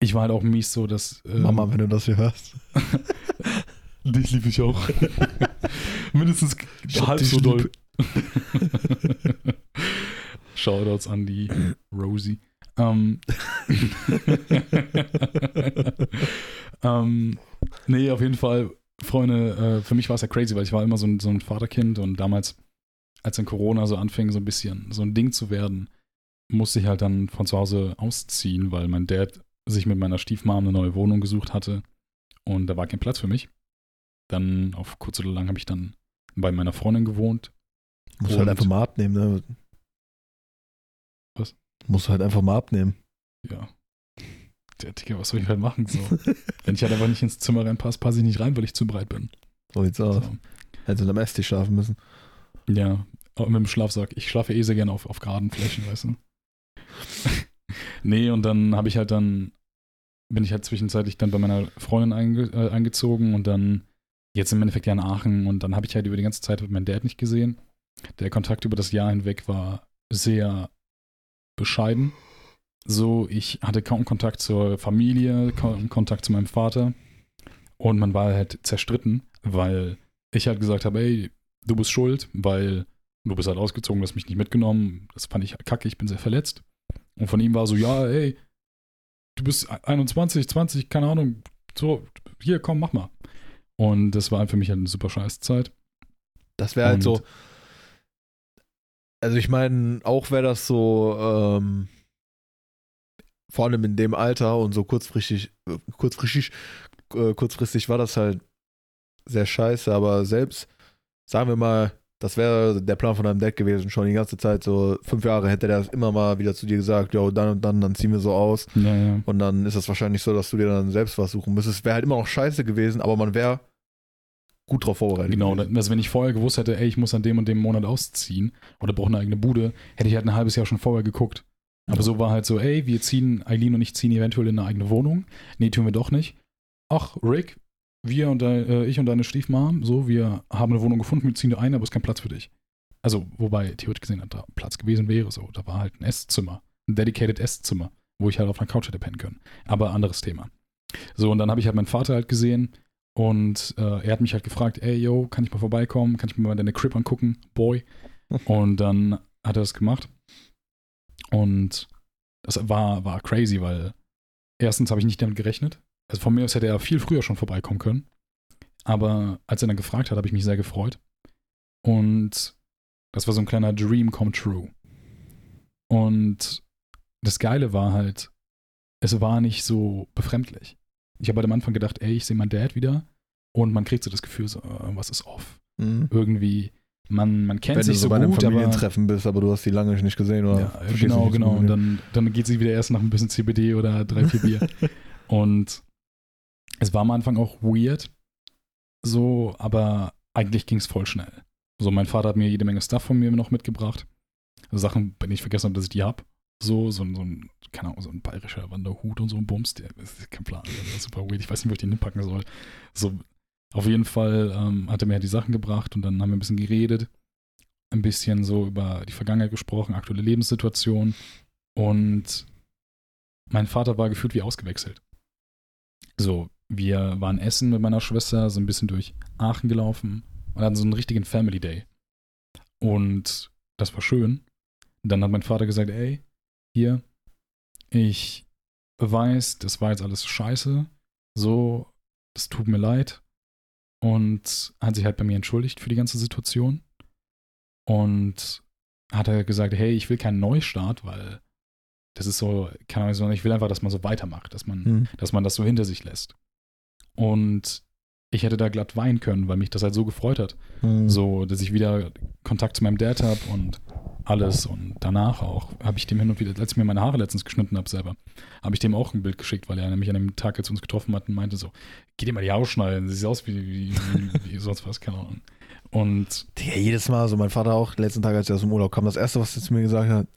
ich war halt auch mies so, dass. ähm, Mama, wenn du das hier hörst. Dich liebe ich auch. Mindestens Ich halb so doll. Shoutouts an die Rosie. Ähm, ähm, nee, auf jeden Fall, Freunde, äh, für mich war es ja crazy, weil ich war immer so ein, so ein Vaterkind und damals, als dann Corona so anfing, so ein bisschen so ein Ding zu werden, musste ich halt dann von zu Hause ausziehen, weil mein Dad sich mit meiner Stiefmom eine neue Wohnung gesucht hatte und da war kein Platz für mich. Dann auf kurz oder lang habe ich dann bei meiner Freundin gewohnt. Musst du halt einfach mal abnehmen, ne? Was? Musst du halt einfach mal abnehmen. Ja. Der Digga, was soll ich halt machen? So. Wenn ich halt einfach nicht ins Zimmer reinpasse, passe ich nicht rein, weil ich zu breit bin. So sieht's aus. So. Hättest du am Esstisch schlafen müssen. Ja, auch mit dem Schlafsack. Ich schlafe eh sehr gerne auf, auf geraden Flächen, weißt du. nee, und dann habe ich halt dann, bin ich halt zwischenzeitlich dann bei meiner Freundin einge, äh, eingezogen und dann jetzt im Endeffekt ja in Aachen und dann habe ich halt über die ganze Zeit meinen Dad nicht gesehen. Der Kontakt über das Jahr hinweg war sehr bescheiden. So, ich hatte kaum Kontakt zur Familie, kaum Kontakt zu meinem Vater und man war halt zerstritten, weil ich halt gesagt habe, ey, du bist schuld, weil du bist halt ausgezogen, du hast mich nicht mitgenommen. Das fand ich kacke, ich bin sehr verletzt. Und von ihm war so, ja, ey, du bist 21, 20, keine Ahnung, so, hier, komm, mach mal. Und das war für mich halt eine super scheiß Zeit. Das wäre halt so. Also ich meine, auch wäre das so, ähm, vor allem in dem Alter und so kurzfristig, äh, kurzfristig, äh, kurzfristig war das halt sehr scheiße, aber selbst, sagen wir mal, das wäre der Plan von deinem Dad gewesen, schon die ganze Zeit, so fünf Jahre hätte der das immer mal wieder zu dir gesagt, jo, dann und dann, dann ziehen wir so aus. Ja, ja. Und dann ist es wahrscheinlich so, dass du dir dann selbst was suchen müsstest. Wäre halt immer noch scheiße gewesen, aber man wäre gut drauf vorbereitet. Genau, gewesen. also wenn ich vorher gewusst hätte, ey, ich muss an dem und dem Monat ausziehen oder brauche eine eigene Bude, hätte ich halt ein halbes Jahr schon vorher geguckt. Aber Ja. so war halt so, ey, wir ziehen, Eileen und ich ziehen eventuell in eine eigene Wohnung. Nee, tun wir doch nicht. Ach, Rick, wir und dein, äh, ich und deine Stiefmom, so, wir haben eine Wohnung gefunden, wir ziehen da ein, aber es ist kein Platz für dich. Also, wobei theoretisch gesehen da Platz gewesen wäre, so, da war halt ein Esszimmer, ein dedicated Esszimmer, wo ich halt auf einer Couch hätte pennen können. Aber anderes Thema. So, und dann habe ich halt meinen Vater halt gesehen und äh, er hat mich halt gefragt, ey, yo, kann ich mal vorbeikommen? Kann ich mir mal deine Crib angucken? Boy. Und dann hat er das gemacht. Und das war, war crazy, weil erstens habe ich nicht damit gerechnet. Also von mir aus hätte er viel früher schon vorbeikommen können. Aber als er dann gefragt hat, habe ich mich sehr gefreut. Und das war so ein kleiner Dream come true. Und das Geile war halt, es war nicht so befremdlich. Ich habe halt am Anfang gedacht, ey, ich sehe meinen Dad wieder. Und man kriegt so das Gefühl, so, äh, was ist off? Mhm. Irgendwie, man, man kennt Wenn du sich so so bei einem gut, aber Familientreffen bist, aber du hast die lange nicht gesehen oder ja, genau, genau. Und gut. dann, dann geht sie wieder erst nach ein bisschen CBD oder drei, vier Bier. und es war am Anfang auch weird, so, aber eigentlich ging es voll schnell. So, mein Vater hat mir jede Menge Stuff von mir noch mitgebracht. Sachen, wenn ich vergessen habe, dass ich die hab. So, so, ein- so ein, keine Ahnung, so ein bayerischer Wanderhut und so ein Bums, der ist kein Plan. Das ist super weird. Ich weiß nicht, wo ich den hinpacken soll. So, auf jeden Fall ähm, hat er mir halt die Sachen gebracht und dann haben wir ein bisschen geredet. Ein bisschen so über die Vergangenheit gesprochen, aktuelle Lebenssituation. Und mein Vater war gefühlt wie ausgewechselt. So, wir waren essen mit meiner Schwester, so ein bisschen durch Aachen gelaufen und hatten so einen richtigen Family Day. Und das war schön. Dann hat mein Vater gesagt, ey, hier, ich weiß, das war jetzt alles scheiße, so, das tut mir leid. Und hat sich halt bei mir entschuldigt für die ganze Situation. Und hat er gesagt, hey, ich will keinen Neustart, weil das ist so, keine Ahnung, sondern ich will einfach, dass man so weitermacht, dass man, Mhm. dass man das so hinter sich lässt. Und ich hätte da glatt weinen können, weil mich das halt so gefreut hat. Mhm. So, dass ich wieder Kontakt zu meinem Dad habe und alles. Und danach auch habe ich dem hin und wieder, als ich mir meine Haare letztens geschnitten habe selber, habe ich dem auch ein Bild geschickt, weil er nämlich an dem Tag, als wir uns getroffen hatten, meinte so, geh dir mal die Haare schneiden, sieht aus wie, wie, wie, wie sonst was, keine Ahnung. Und Digga, jedes Mal, so mein Vater auch, letzten Tag, als er aus dem Urlaub kam, das erste, was er zu mir gesagt hat,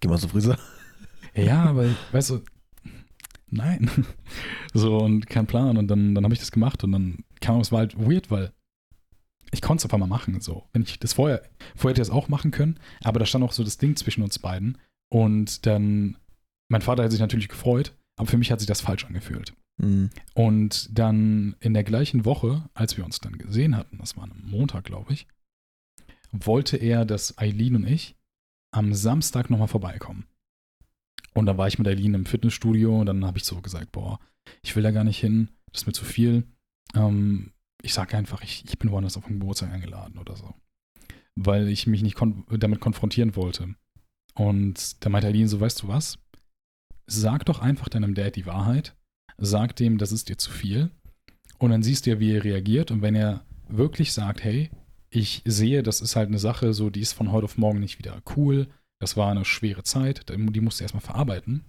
geh mal zum Friseur. ja, aber weißt du, nein. So und kein Plan. Und dann, dann habe ich das gemacht und dann kam es war halt weird, weil ich konnte es auf einmal machen. So, wenn ich das vorher, vorher hätte ich das auch machen können, aber da stand auch so das Ding zwischen uns beiden. Und dann, mein Vater hat sich natürlich gefreut, aber für mich hat sich das falsch angefühlt. Mhm. Und dann in der gleichen Woche, als wir uns dann gesehen hatten, das war am Montag, glaube ich, wollte er, dass Eileen und ich am Samstag nochmal vorbeikommen. Und da war ich mit Eileen im Fitnessstudio und dann habe ich so gesagt, boah, ich will da gar nicht hin, das ist mir zu viel. Ähm, ich sage einfach, ich, ich bin woanders auf den Geburtstag eingeladen oder so. Weil ich mich nicht kon damit konfrontieren wollte. Und da meinte Eileen so, weißt du was? Sag doch einfach deinem Dad die Wahrheit. Sag dem, das ist dir zu viel. Und dann siehst du ja, wie er reagiert. Und wenn er wirklich sagt, hey, ich sehe, das ist halt eine Sache, so, die ist von heute auf morgen nicht wieder cool. Das war eine schwere Zeit, die musst du erstmal verarbeiten.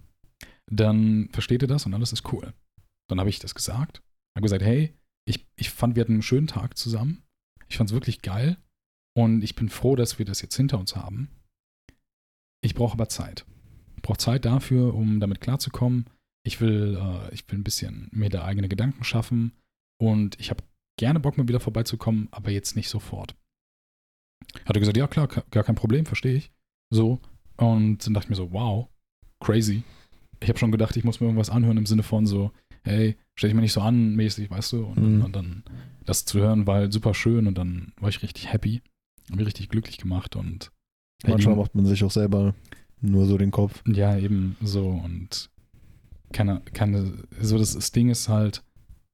Dann versteht er das und alles ist cool. Dann habe ich das gesagt. Habe gesagt, hey, ich, ich fand, wir hatten einen schönen Tag zusammen. Ich fand es wirklich geil. Und ich bin froh, dass wir das jetzt hinter uns haben. Ich brauche aber Zeit. Ich brauche Zeit dafür, um damit klarzukommen. Ich will, äh, ich will ein bisschen mir da eigene Gedanken schaffen. Und ich habe gerne Bock, mal wieder vorbeizukommen, aber jetzt nicht sofort. Hat er gesagt, ja klar, gar kein Problem, verstehe ich. So. Und dann dachte ich mir so, wow, crazy. Ich habe schon gedacht, ich muss mir irgendwas anhören im Sinne von so, hey, stell dich mir nicht so an, mäßig, weißt du? Und, Mhm. und dann das zu hören war halt super schön und dann war ich richtig happy. Hab mich richtig glücklich gemacht und Manchmal Eileen- macht man sich auch selber nur so den Kopf. Ja, eben so und keine, keine, so das, das Ding ist halt,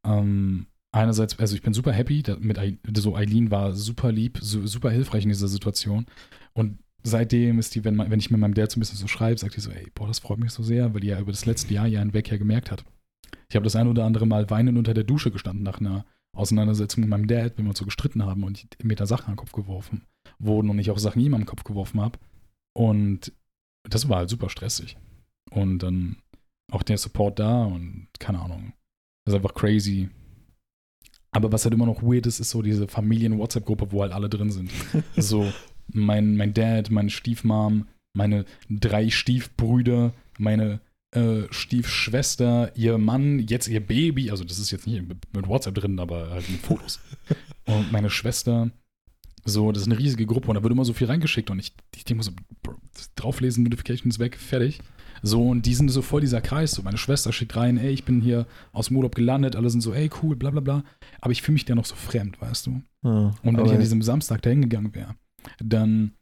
ähm, einerseits, also ich bin super happy, mit so Eileen war super lieb, su- super hilfreich in dieser Situation und seitdem ist die, wenn, man, wenn ich mit meinem Dad so ein bisschen so schreibe, sagt die so, ey, boah, das freut mich so sehr, weil die ja über das letzte Jahr ja hinweg ja gemerkt hat. Ich habe das ein oder andere Mal weinend unter der Dusche gestanden nach einer Auseinandersetzung mit meinem Dad, wenn wir uns so gestritten haben und mir da Sachen an den Kopf geworfen wurden und ich auch Sachen ihm am Kopf geworfen habe. Und das war halt super stressig. Und dann auch der Support da und keine Ahnung. Das ist einfach crazy. Aber was halt immer noch weird ist, ist so diese Familien-WhatsApp-Gruppe, wo halt alle drin sind. so mein, mein Dad, meine Stiefmom, meine drei Stiefbrüder, meine äh, Stiefschwester, ihr Mann, jetzt ihr Baby. Also das ist jetzt nicht mit, WhatsApp drin, aber halt mit Fotos. und meine Schwester. So, das ist eine riesige Gruppe und da wird immer so viel reingeschickt und ich, ich denke mir so, drauflesen, Notifications weg, fertig. So, und die sind so voll dieser Kreis. So, meine Schwester schickt rein, ey, ich bin hier aus dem Urlaub gelandet, alle sind so, ey, cool, bla bla bla. Aber ich fühle mich da noch so fremd, weißt du? Ja, Und wenn ich an diesem Samstag da hingegangen wäre, dann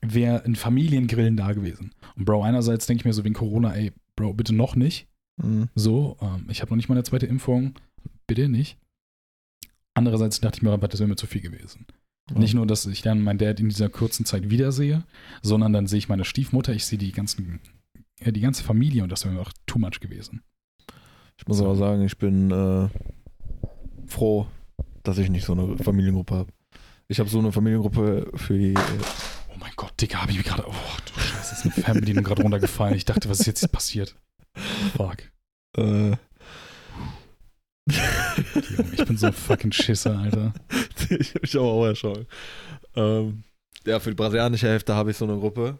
wäre ein Familiengrillen da gewesen. Und Bro, einerseits denke ich mir so wegen Corona, ey, Bro, bitte noch nicht. Mhm. So, ähm, ich habe noch nicht meine zweite Impfung, bitte nicht. Andererseits dachte ich mir, aber das wäre mir zu viel gewesen. Ja. Nicht nur, dass ich dann meinen Dad in dieser kurzen Zeit wiedersehe, sondern dann sehe ich meine Stiefmutter, ich sehe die ganzen, ja, die ganze Familie und das wäre mir auch too much gewesen. Ich muss aber sagen, ich bin äh, froh, dass ich nicht so eine Familiengruppe habe. Ich habe so eine Familiengruppe für die. Äh, Oh mein Gott, Digga, habe ich mir gerade, oh du Scheiße, ist eine Fernbedienung gerade runtergefallen. Ich dachte, was ist jetzt passiert? Fuck. äh, ich bin so ein fucking Schisser, Alter. ich habe mich aber auch erschrocken. Ähm, ja, für die brasilianische Hälfte habe ich so eine Gruppe.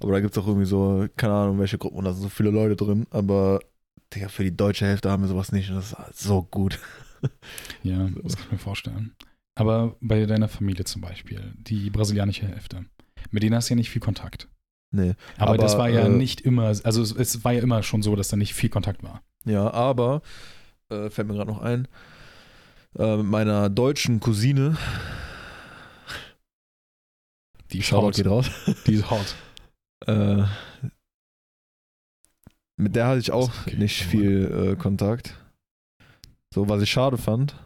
Aber da gibt es auch irgendwie so, keine Ahnung, welche Gruppen, und da sind so viele Leute drin. Aber Digga, für die deutsche Hälfte haben wir sowas nicht. Und das ist so gut. Ja, das kann ich mir vorstellen. Aber bei deiner Familie zum Beispiel, die brasilianische Hälfte, mit denen hast du ja nicht viel Kontakt. Nee. Aber, Aber, das war ja äh, nicht immer, also es, es war ja immer schon so, dass da nicht viel Kontakt war. Ja, aber, äh, fällt mir gerade noch ein, äh, mit meiner deutschen Cousine, Die hot. geht raus, Die ist hot. äh, mit der hatte ich auch Okay, nicht oh viel äh, Kontakt. So, was ich schade fand,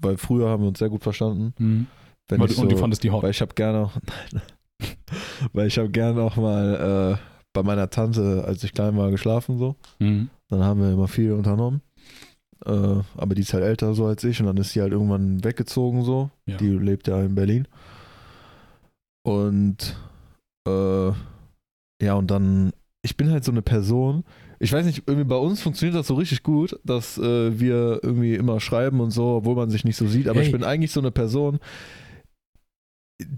weil früher haben wir uns sehr gut verstanden. Mhm. Wenn Und, ich und so, du fandest die hot. weil ich habe gerne auch, weil ich habe gerne auch mal äh, bei meiner Tante, als ich klein war, geschlafen so. Mhm. Dann haben wir immer viel unternommen. Äh, aber die ist halt älter so als ich und dann ist sie halt irgendwann weggezogen so. Ja. Die lebt ja in Berlin. Und Äh, ja, und dann, ich bin halt so eine Person, ich weiß nicht, irgendwie bei uns funktioniert das so richtig gut, dass äh, wir irgendwie immer schreiben und so, obwohl man sich nicht so sieht, aber Hey. ich bin eigentlich so eine Person,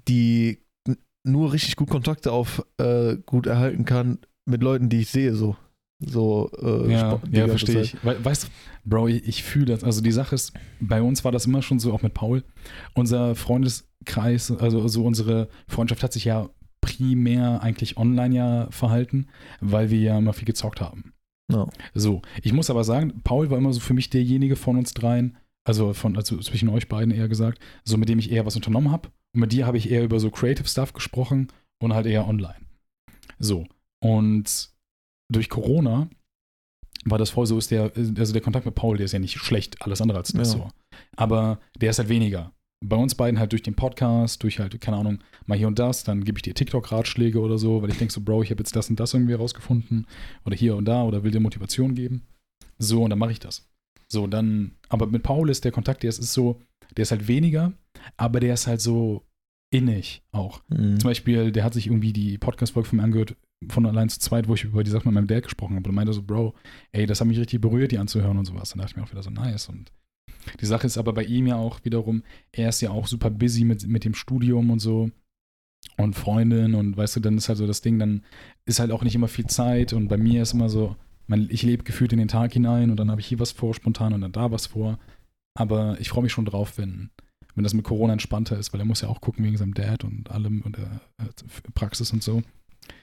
die nur richtig gut Kontakte auf äh, gut erhalten kann mit Leuten, die ich sehe, so. So, äh, Ja, ja verstehe ich. We weißt du, Bro, ich, ich fühle das. Also die Sache ist, bei uns war das immer schon so, auch mit Paul. Unser Freundeskreis, also, also unsere Freundschaft hat sich ja primär eigentlich online ja verhalten, weil wir ja immer viel gezockt haben. Ja. So, ich muss aber sagen, Paul war immer so für mich derjenige von uns dreien, also von, also zwischen euch beiden eher gesagt, so mit dem ich eher was unternommen habe. Und mit dir habe ich eher über so Creative Stuff gesprochen und halt eher online. So. Und durch Corona war das voll so, ist der, also der Kontakt mit Paul, der ist ja nicht schlecht, alles andere als das Ja. so. Aber der ist halt weniger. Bei uns beiden halt durch den Podcast, durch halt, keine Ahnung, mal hier und das, dann gebe ich dir TikTok-Ratschläge oder so, weil ich denke so, Bro, ich habe jetzt das und das irgendwie rausgefunden oder hier und da oder will dir Motivation geben. So, und dann mache ich das. So, dann, aber mit Paul ist der Kontakt, der ist, ist so, der ist halt weniger, aber der ist halt so innig auch. Mhm. Zum Beispiel, der hat sich irgendwie die Podcast-Folge von mir angehört, von allein zu zweit, wo ich über die Sache mit meinem Dad gesprochen habe und meinte so, Bro, ey, das hat mich richtig berührt, die anzuhören und sowas. Dann dachte ich mir auch wieder so, nice. Und die Sache ist aber bei ihm ja auch wiederum, er ist ja auch super busy mit, mit dem Studium und so und Freundin und weißt du, dann ist halt so das Ding, dann ist halt auch nicht immer viel Zeit und bei mir ist immer so, man, ich lebe gefühlt in den Tag hinein und dann habe ich hier was vor spontan und dann da was vor. Aber ich freue mich schon drauf, wenn, wenn das mit Corona entspannter ist, weil er muss ja auch gucken wegen seinem Dad und allem und der äh, Praxis und so,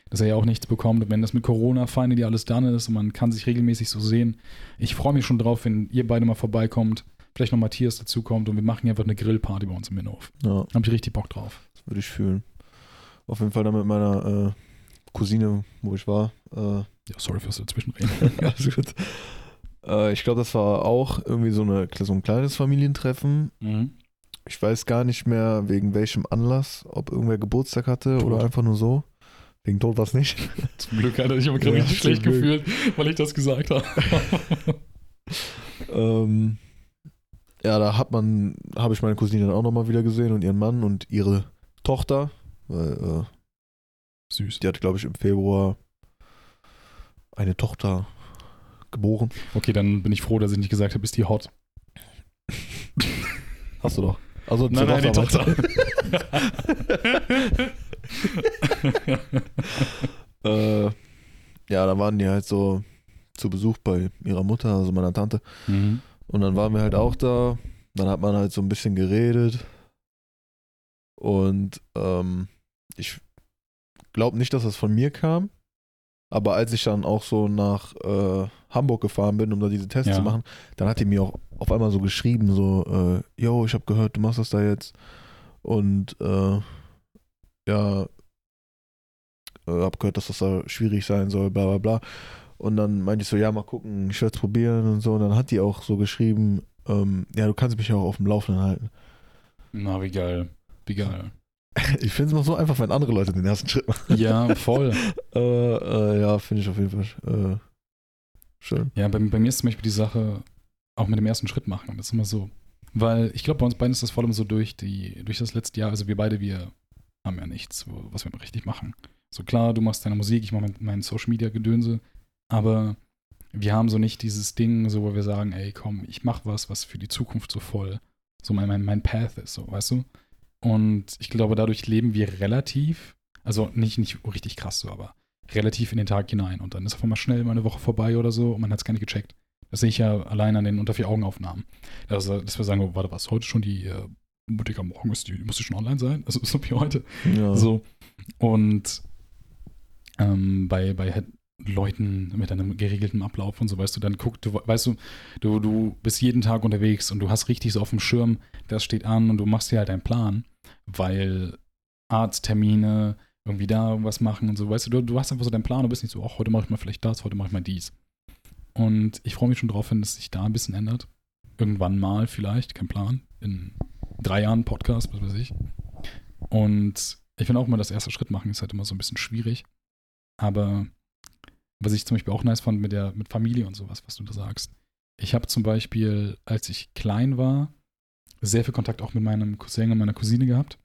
dass er ja auch nichts bekommt. Und wenn das mit Corona die alles dann ist und man kann sich regelmäßig so sehen, ich freue mich schon drauf, wenn ihr beide mal vorbeikommt, vielleicht noch Matthias dazukommt und wir machen einfach eine Grillparty bei uns im Innenhof. Ja, Da habe ich richtig Bock drauf. das würde ich fühlen. Auf jeden Fall dann mit meiner äh, Cousine, wo ich war. Äh, Ja, sorry fürs Dazwischenreden. Alles gut. Äh, ich glaube, das war auch irgendwie so, eine, so ein kleines Familientreffen. mhm. Ich weiß gar nicht mehr, wegen welchem Anlass, ob irgendwer Geburtstag hatte Tod. oder einfach nur so. Wegen Tod war es nicht. Zum Glück hatte ich aber gerade Ja, richtig schlecht Glück. gefühlt, weil ich das gesagt habe. ähm, ja, da hat man, habe ich meine Cousine dann auch nochmal wieder gesehen und ihren Mann und ihre Tochter. Weil, äh, Süß. die hat, glaube ich, im Februar eine Tochter geboren. Okay, dann bin ich froh, dass ich nicht gesagt habe, ist die hot. Hast du doch. Also Nein, nein, die meinst du? äh, ja, da waren die halt so zu Besuch bei ihrer Mutter, also meiner Tante. mhm. Und dann waren wir halt auch da. Dann hat man halt so ein bisschen geredet. Und ähm, ich glaube nicht, dass das von mir kam. Aber als ich dann auch so nach äh, Hamburg gefahren bin, um da diese Tests Ja. zu machen, dann hat die mir auch auf einmal so geschrieben, so, äh, yo, ich habe gehört, du machst das da jetzt. Und äh, ja, äh, hab gehört, dass das da schwierig sein soll, bla bla bla. Und dann meinte ich so, ja, mal gucken, ich werde es probieren und so. Und dann hat die auch so geschrieben, ähm, ja, du kannst mich ja auch auf dem Laufenden halten. Na, wie geil. Wie geil. Ich finde es immer so einfach, wenn andere Leute den ersten Schritt machen. Ja, voll. Äh, äh, ja, finde ich auf jeden Fall äh, schön. Ja, bei, bei mir ist zum Beispiel die Sache auch mit dem ersten Schritt machen. Das ist immer so. Weil ich glaube, bei uns beiden ist das vor allem so durch, die, durch das letzte Jahr. Also wir beide, wir haben ja nichts, was wir richtig machen. So klar, du machst deine Musik, ich mache mein, mein Social Media Gedönse. Aber wir haben so nicht dieses Ding, so wo wir sagen, ey, komm, ich mache was, was für die Zukunft so voll so mein, mein, mein Path ist, so, weißt du? Und ich glaube, dadurch leben wir relativ, also nicht, nicht richtig krass so, aber relativ in den Tag hinein. Und dann ist auf einmal schnell mal eine Woche vorbei oder so und man hat es gar nicht gecheckt. Das sehe ich ja allein an den unter vier Augen Aufnahmen. Also, dass wir sagen, oh, warte, was, heute schon die äh, am Morgen ist, die, die muss die schon online sein? Also so wie heute. Ja. So. Und ähm, bei, bei Leuten mit einem geregelten Ablauf und so, weißt du, dann guck, du weißt du, du, du bist jeden Tag unterwegs und du hast richtig so auf dem Schirm, das steht an und du machst dir halt einen Plan, weil Arzttermine, irgendwie da irgendwas machen und so, weißt du, du, du hast einfach so deinen Plan, du bist nicht so, ach, heute mache ich mal vielleicht das, heute mache ich mal dies. Und ich freue mich schon drauf, wenn es sich da ein bisschen ändert. Irgendwann mal vielleicht, kein Plan. In drei Jahren Podcast, was weiß ich. Und ich finde auch immer, das erste Schritt machen ist halt immer so ein bisschen schwierig. Aber was ich zum Beispiel auch nice fand mit der mit Familie und sowas, was du da sagst. Ich habe zum Beispiel, als ich klein war, sehr viel Kontakt auch mit meinem Cousin und meiner Cousine gehabt.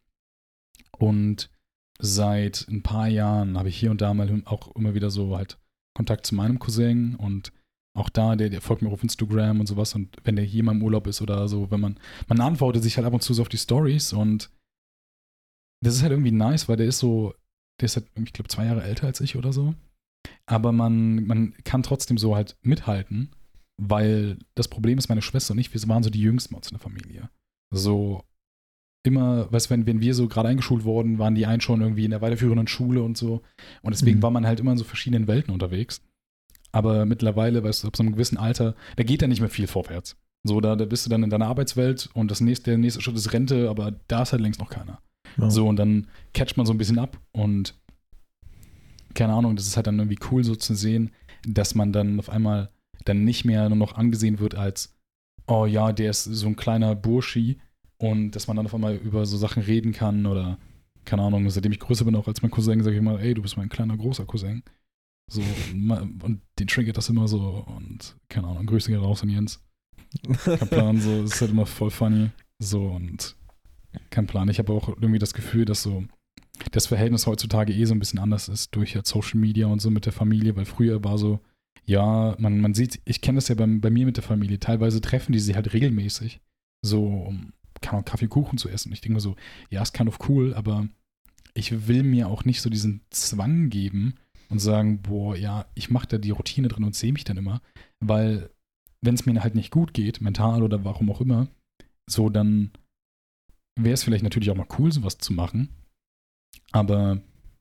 Und seit ein paar Jahren habe ich hier und da mal auch immer wieder so halt Kontakt zu meinem Cousin und auch da, der, der folgt mir auf Instagram und sowas und wenn der hier mal im Urlaub ist oder so, wenn man, man antwortet sich halt ab und zu so auf die Stories und das ist halt irgendwie nice, weil der ist so, der ist halt, ich glaube, zwei Jahre älter als ich oder so. Aber man, man kann trotzdem so halt mithalten, weil das Problem ist, meine Schwester und ich, wir waren so die Jüngsten in der Familie. So immer, weißt du, wenn, wenn wir so gerade eingeschult wurden, waren die einen schon irgendwie in der weiterführenden Schule und so. Und deswegen Mhm. war man halt immer in so verschiedenen Welten unterwegs. Aber mittlerweile, weißt du, ab so einem gewissen Alter, da geht ja nicht mehr viel vorwärts. So, da, da bist du dann in deiner Arbeitswelt und das nächste, der nächste Schritt ist Rente, aber da ist halt längst noch keiner. Ja. So, und dann catcht man so ein bisschen ab und keine Ahnung, das ist halt dann irgendwie cool so zu sehen, dass man dann auf einmal dann nicht mehr nur noch angesehen wird als, oh ja, der ist so ein kleiner Burschi und dass man dann auf einmal über so Sachen reden kann oder keine Ahnung, seitdem ich größer bin, auch als mein Cousin, sage ich immer, ey, du bist mein kleiner, großer Cousin. So, und den triggert das immer so und keine Ahnung, Grüße gehen raus an Jens. Kein Plan, so, es ist halt immer voll funny. So und kein Plan. Ich habe auch irgendwie das Gefühl, dass so das Verhältnis heutzutage eh so ein bisschen anders ist durch halt Social Media und so mit der Familie, weil früher war so, ja, man, man sieht, ich kenne das ja bei, bei mir mit der Familie, teilweise treffen die sich halt regelmäßig, so um keine Ahnung, Kaffee, Kuchen zu essen. Ich denke mir so, ja, ist kind of cool, aber ich will mir auch nicht so diesen Zwang geben und sagen, boah, ja, ich mache da die Routine drin und sehe mich dann immer, weil wenn es mir halt nicht gut geht, mental oder warum auch immer, so dann wäre es vielleicht natürlich auch mal cool, sowas zu machen, aber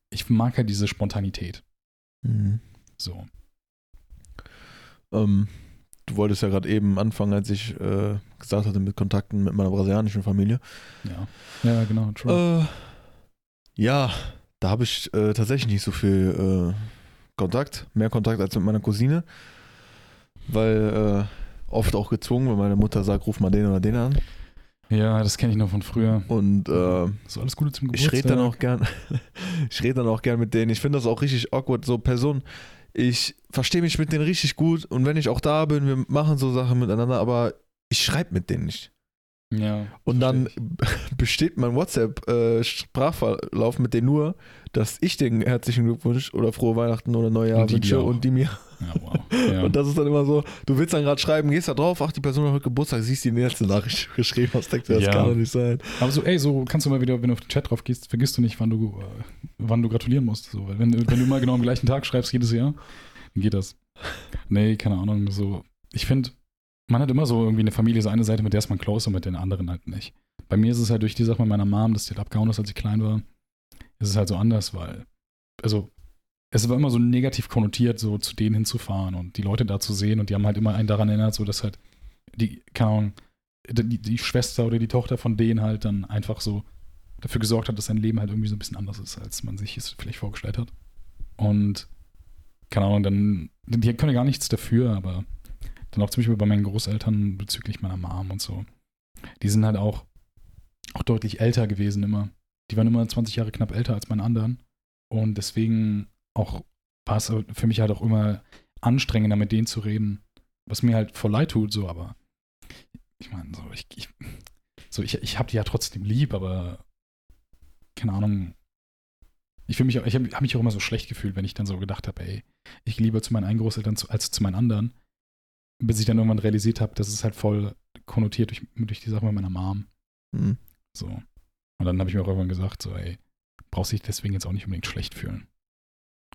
ich mag halt diese Spontanität. Mhm. So. Ähm, du wolltest ja gerade eben anfangen, als ich äh, gesagt hatte, mit Kontakten mit meiner brasilianischen Familie. Ja. Ja, genau, true. Äh, ja, da habe ich äh, tatsächlich nicht so viel äh, Kontakt, mehr Kontakt als mit meiner Cousine, weil äh, oft auch gezwungen, wenn meine Mutter sagt, ruf mal den oder den an. Ja, das kenne ich noch von früher. Und äh, So alles Gute zum ich Geburtstag. rede dann auch gern, ich rede dann auch gern mit denen. Ich finde das auch richtig awkward, so Personen. Ich verstehe mich mit denen richtig gut und wenn ich auch da bin, wir machen so Sachen miteinander, aber ich schreibe mit denen nicht. Ja. Und dann besteht mein WhatsApp-Sprachverlauf mit denen nur, dass ich den herzlichen Glückwunsch oder frohe Weihnachten oder Neujahr Und die wünsche und die mir. Ja, wow. Ja. Und das ist dann immer so, du willst dann gerade schreiben, gehst da drauf, ach, die Person hat heute Geburtstag, siehst die letzte Nachricht geschrieben hast, denkst du, das kann doch nicht sein. Aber so, ey, so kannst du mal wieder, wenn du auf den Chat drauf gehst, vergisst du nicht, wann du, äh, wann du gratulieren musst. So, weil wenn, du- wenn du immer genau am gleichen Tag schreibst jedes Jahr, dann geht das. Nee, keine Ahnung. So, ich finde, man hat immer so irgendwie eine Familie, so eine Seite, mit der ist man close und mit den anderen halt nicht. Bei mir ist es halt durch die Sache mit meiner Mom, dass die halt abgehauen ist, als ich klein war, ist es halt so anders, weil, also, es war immer so negativ konnotiert, so zu denen hinzufahren und die Leute da zu sehen und die haben halt immer einen daran erinnert, so dass halt die, keine Ahnung, die, die Schwester oder die Tochter von denen halt dann einfach so dafür gesorgt hat, dass sein Leben halt irgendwie so ein bisschen anders ist, als man sich es vielleicht vorgestellt hat. Und keine Ahnung, dann, die können ja gar nichts dafür, aber dann auch zum Beispiel bei meinen Großeltern bezüglich meiner Mom und so. Die sind halt auch, auch deutlich älter gewesen immer. Die waren immer 20 Jahre knapp älter als meine anderen. Und deswegen auch war es für mich halt auch immer anstrengender, mit denen zu reden, was mir halt voll leid tut, so, aber ich meine, so, ich, ich, so, ich, ich habe die ja trotzdem lieb, aber keine Ahnung. Ich ich habe hab mich auch immer so schlecht gefühlt, wenn ich dann so gedacht habe, ey, ich gehe lieber zu meinen einen Großeltern zu, als zu meinen anderen, bis ich dann irgendwann realisiert habe, das ist halt voll konnotiert durch, durch die Sache mit meiner Mom. Hm. So. Und dann habe ich mir auch irgendwann gesagt, so, ey, brauchst dich deswegen jetzt auch nicht unbedingt schlecht fühlen.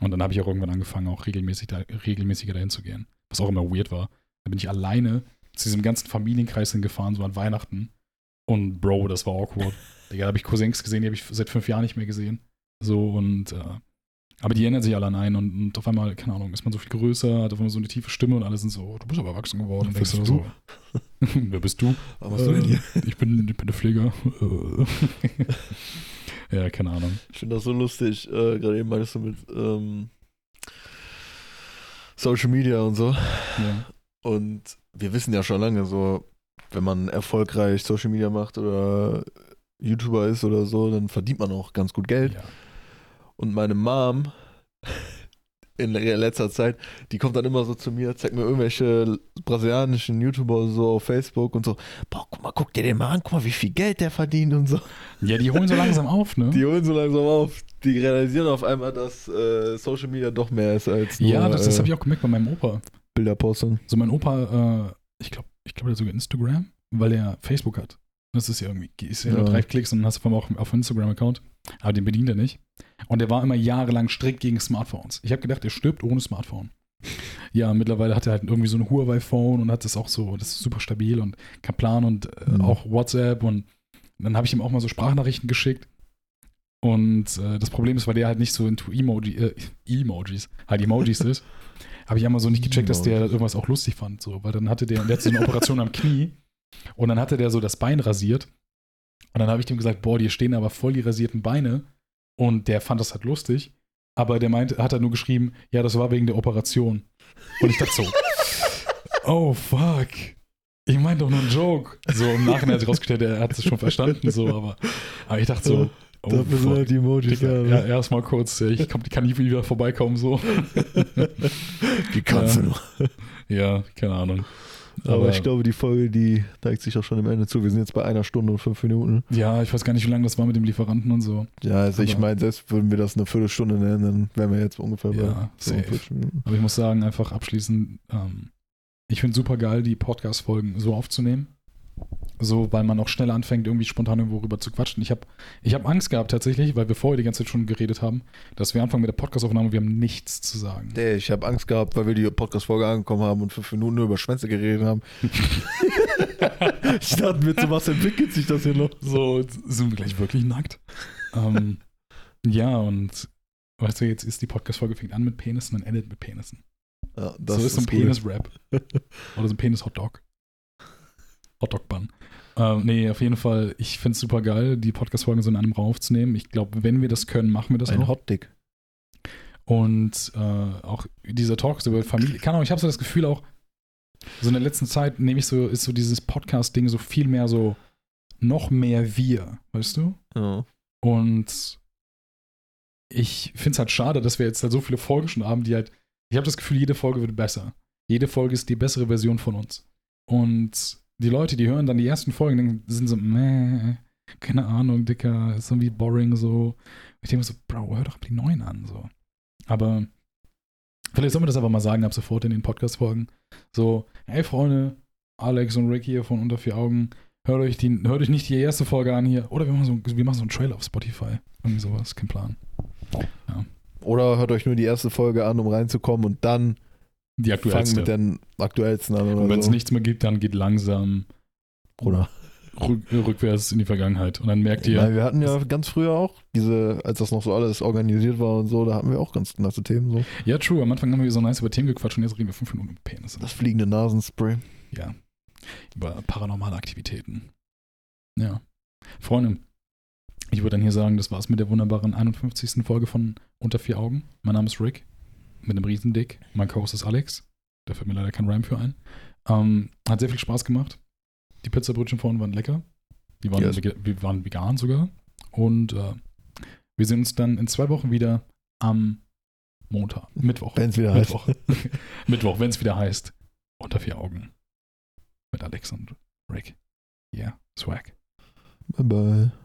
Und dann habe ich auch irgendwann angefangen, auch regelmäßig da, regelmäßiger dahin zu gehen. Was auch immer weird war. Da bin ich alleine zu diesem ganzen Familienkreis hingefahren, so an Weihnachten. Und Bro, das war awkward. Digga, da habe ich Cousins gesehen, die habe ich seit fünf Jahren nicht mehr gesehen. So und äh, aber die erinnern sich alle an einen und, und auf einmal, keine Ahnung, ist man so viel größer, hat auf einmal so eine tiefe Stimme und alle sind so, du bist aber erwachsen geworden. Und Wer denkst du bist so, wer bist du? Was machst du denn hier? Ich bin, ich bin der Pfleger. ja, keine Ahnung. Ich finde das so lustig, äh, gerade eben meinst du mit ähm, Social Media und so. Ja. Und wir wissen ja schon lange so, wenn man erfolgreich Social Media macht oder YouTuber ist oder so, dann verdient man auch ganz gut Geld. ja. Und meine Mom in letzter Zeit, die kommt dann immer so zu mir, zeigt mir irgendwelche brasilianischen YouTuber so auf Facebook und so, boah, guck mal, guck dir den mal an, guck mal, wie viel Geld der verdient und so. Ja, die holen so langsam auf, ne? Die holen so langsam auf. die realisieren auf einmal, dass äh, Social Media doch mehr ist als nur ja, das, das äh, habe ich auch gemerkt bei meinem Opa. Bilder posten. So mein Opa, äh, ich glaube, ich glaube, der hat sogar Instagram, weil er Facebook hat. Das ist ja irgendwie, ist ja, nur Ja. drei Klicks und dann hast du vor allem auch auf Instagram-Account. Aber den bedient er nicht. Und der war immer jahrelang strikt gegen Smartphones. Ich habe gedacht, er stirbt ohne Smartphone. Ja, mittlerweile hat er halt irgendwie so ein Huawei-Phone und hat das auch so, das ist super stabil und kein Plan und äh, Mhm. auch WhatsApp und dann habe ich ihm auch mal so Sprachnachrichten geschickt. Und äh, das Problem ist, weil der halt nicht so into Emoji, äh, Emojis, halt Emojis ist, habe ich einmal so nicht gecheckt, dass der irgendwas auch lustig fand. So, weil dann hatte der, der hatte so eine Operation am Knie und dann hatte der so das Bein rasiert. Und dann habe ich dem gesagt, boah, dir stehen aber voll die rasierten Beine. Und der fand das halt lustig. Aber der meinte, hat er nur geschrieben, ja, das war wegen der Operation. Und ich dachte so, oh fuck. Ich meine doch nur einen Joke. So im Nachhinein hat sich rausgestellt, er hat es schon verstanden, so, aber, aber ich dachte so, oh sind fuck. halt die Emojis Digga, da. ja, erstmal kurz, ich komm, kann nie wieder vorbeikommen, so. Die kannst Ja. du noch. Ja, keine Ahnung. Aber, ich glaube, die Folge, die neigt sich auch schon am Ende zu. Wir sind jetzt bei einer Stunde und fünf Minuten. Ja, ich weiß gar nicht, wie lange das war mit dem Lieferanten und so. Ja, also ich Aber- meine, selbst würden wir das eine Viertelstunde nennen, dann wären wir jetzt ungefähr bei Ja, safe. 45 Minuten. Aber ich muss sagen, einfach abschließend, ähm, ich finde super geil, die Podcast-Folgen so aufzunehmen. So, weil man auch schneller anfängt, irgendwie spontan irgendwo rüber zu quatschen. Ich habe ich hab Angst gehabt tatsächlich, weil wir vorher die ganze Zeit schon geredet haben, dass wir anfangen mit der Podcast-Aufnahme und wir haben nichts zu sagen. Nee, ich habe Angst gehabt, weil wir die Podcast-Folge angekommen haben und fünf Minuten nur über Schwänze geredet haben. ich dachte mir, zu was entwickelt sich das hier noch? So, sind wir gleich wirklich nackt? ähm, ja, und weißt du, jetzt ist die Podcast-Folge fängt an mit Penissen und endet mit Penissen. Ja, so ist so ein cool. Penis-Rap. Oder so ein Penis-Hotdog. Hotdog-Bun. Ähm, nee, auf jeden Fall, ich finde es super geil, die Podcast-Folgen so in einem Raum aufzunehmen. Ich glaube, wenn wir das können, machen wir das Ein auch. Hotdick. Und äh, auch dieser Talk über Familie. Keine Ahnung, ich habe so das Gefühl auch, so in der letzten Zeit nehme ich so, ist so dieses Podcast-Ding so viel mehr so, noch mehr wir, weißt du? Ja. Und ich finde es halt schade, dass wir jetzt halt so viele Folgen schon haben, die halt, ich habe das Gefühl, jede Folge wird besser. Jede Folge ist die bessere Version von uns. Und die Leute, die hören dann die ersten Folgen, dann sind so, meh, keine Ahnung, Dicker, ist irgendwie boring so. Ich denke mir so, Bro, hör doch die neuen an, so. Aber vielleicht sollen wir das aber mal sagen ab sofort in den Podcast-Folgen. So, hey Freunde, Alex und Ricky hier von Unter vier Augen, hört euch, die, hört euch nicht die erste Folge an hier. Oder wir machen so, wir machen so einen Trailer auf Spotify. Irgendwie sowas, kein Plan. Oder hört euch nur die erste Folge an, um reinzukommen und dann Die fangen aktuellste. mit den aktuellsten an Und wenn es so. nichts mehr gibt, dann geht langsam Oder? rück, rückwärts in die Vergangenheit. Und dann merkt ihr, Weil wir hatten ja ganz früher auch diese, als das noch so alles organisiert war und so, da hatten wir auch ganz nice Themen so. ja, true, am Anfang haben wir so nice über Themen gequatscht und jetzt reden wir fünf Minuten über Penisse. Das fliegende Nasenspray. Ja. Über paranormale Aktivitäten. Ja. Freunde, ich würde dann hier sagen, das war's mit der wunderbaren 51. Folge von Unter vier Augen. Mein Name ist Rick, mit einem Riesendick. Mein Co-Host ist Alex. Da fällt mir leider kein Rhyme für ein. Ähm, hat sehr viel Spaß gemacht. Die Pizzabrötchen vorhin waren lecker. Die waren, Yes. wir waren vegan sogar. Und äh, wir sehen uns dann in zwei Wochen wieder am Montag. Mittwoch. Wenn es wieder heißt. Mittwoch. Mittwoch, wenn es wieder heißt. Unter vier Augen. Mit Alex und Rick. Yeah, Swag. Bye bye.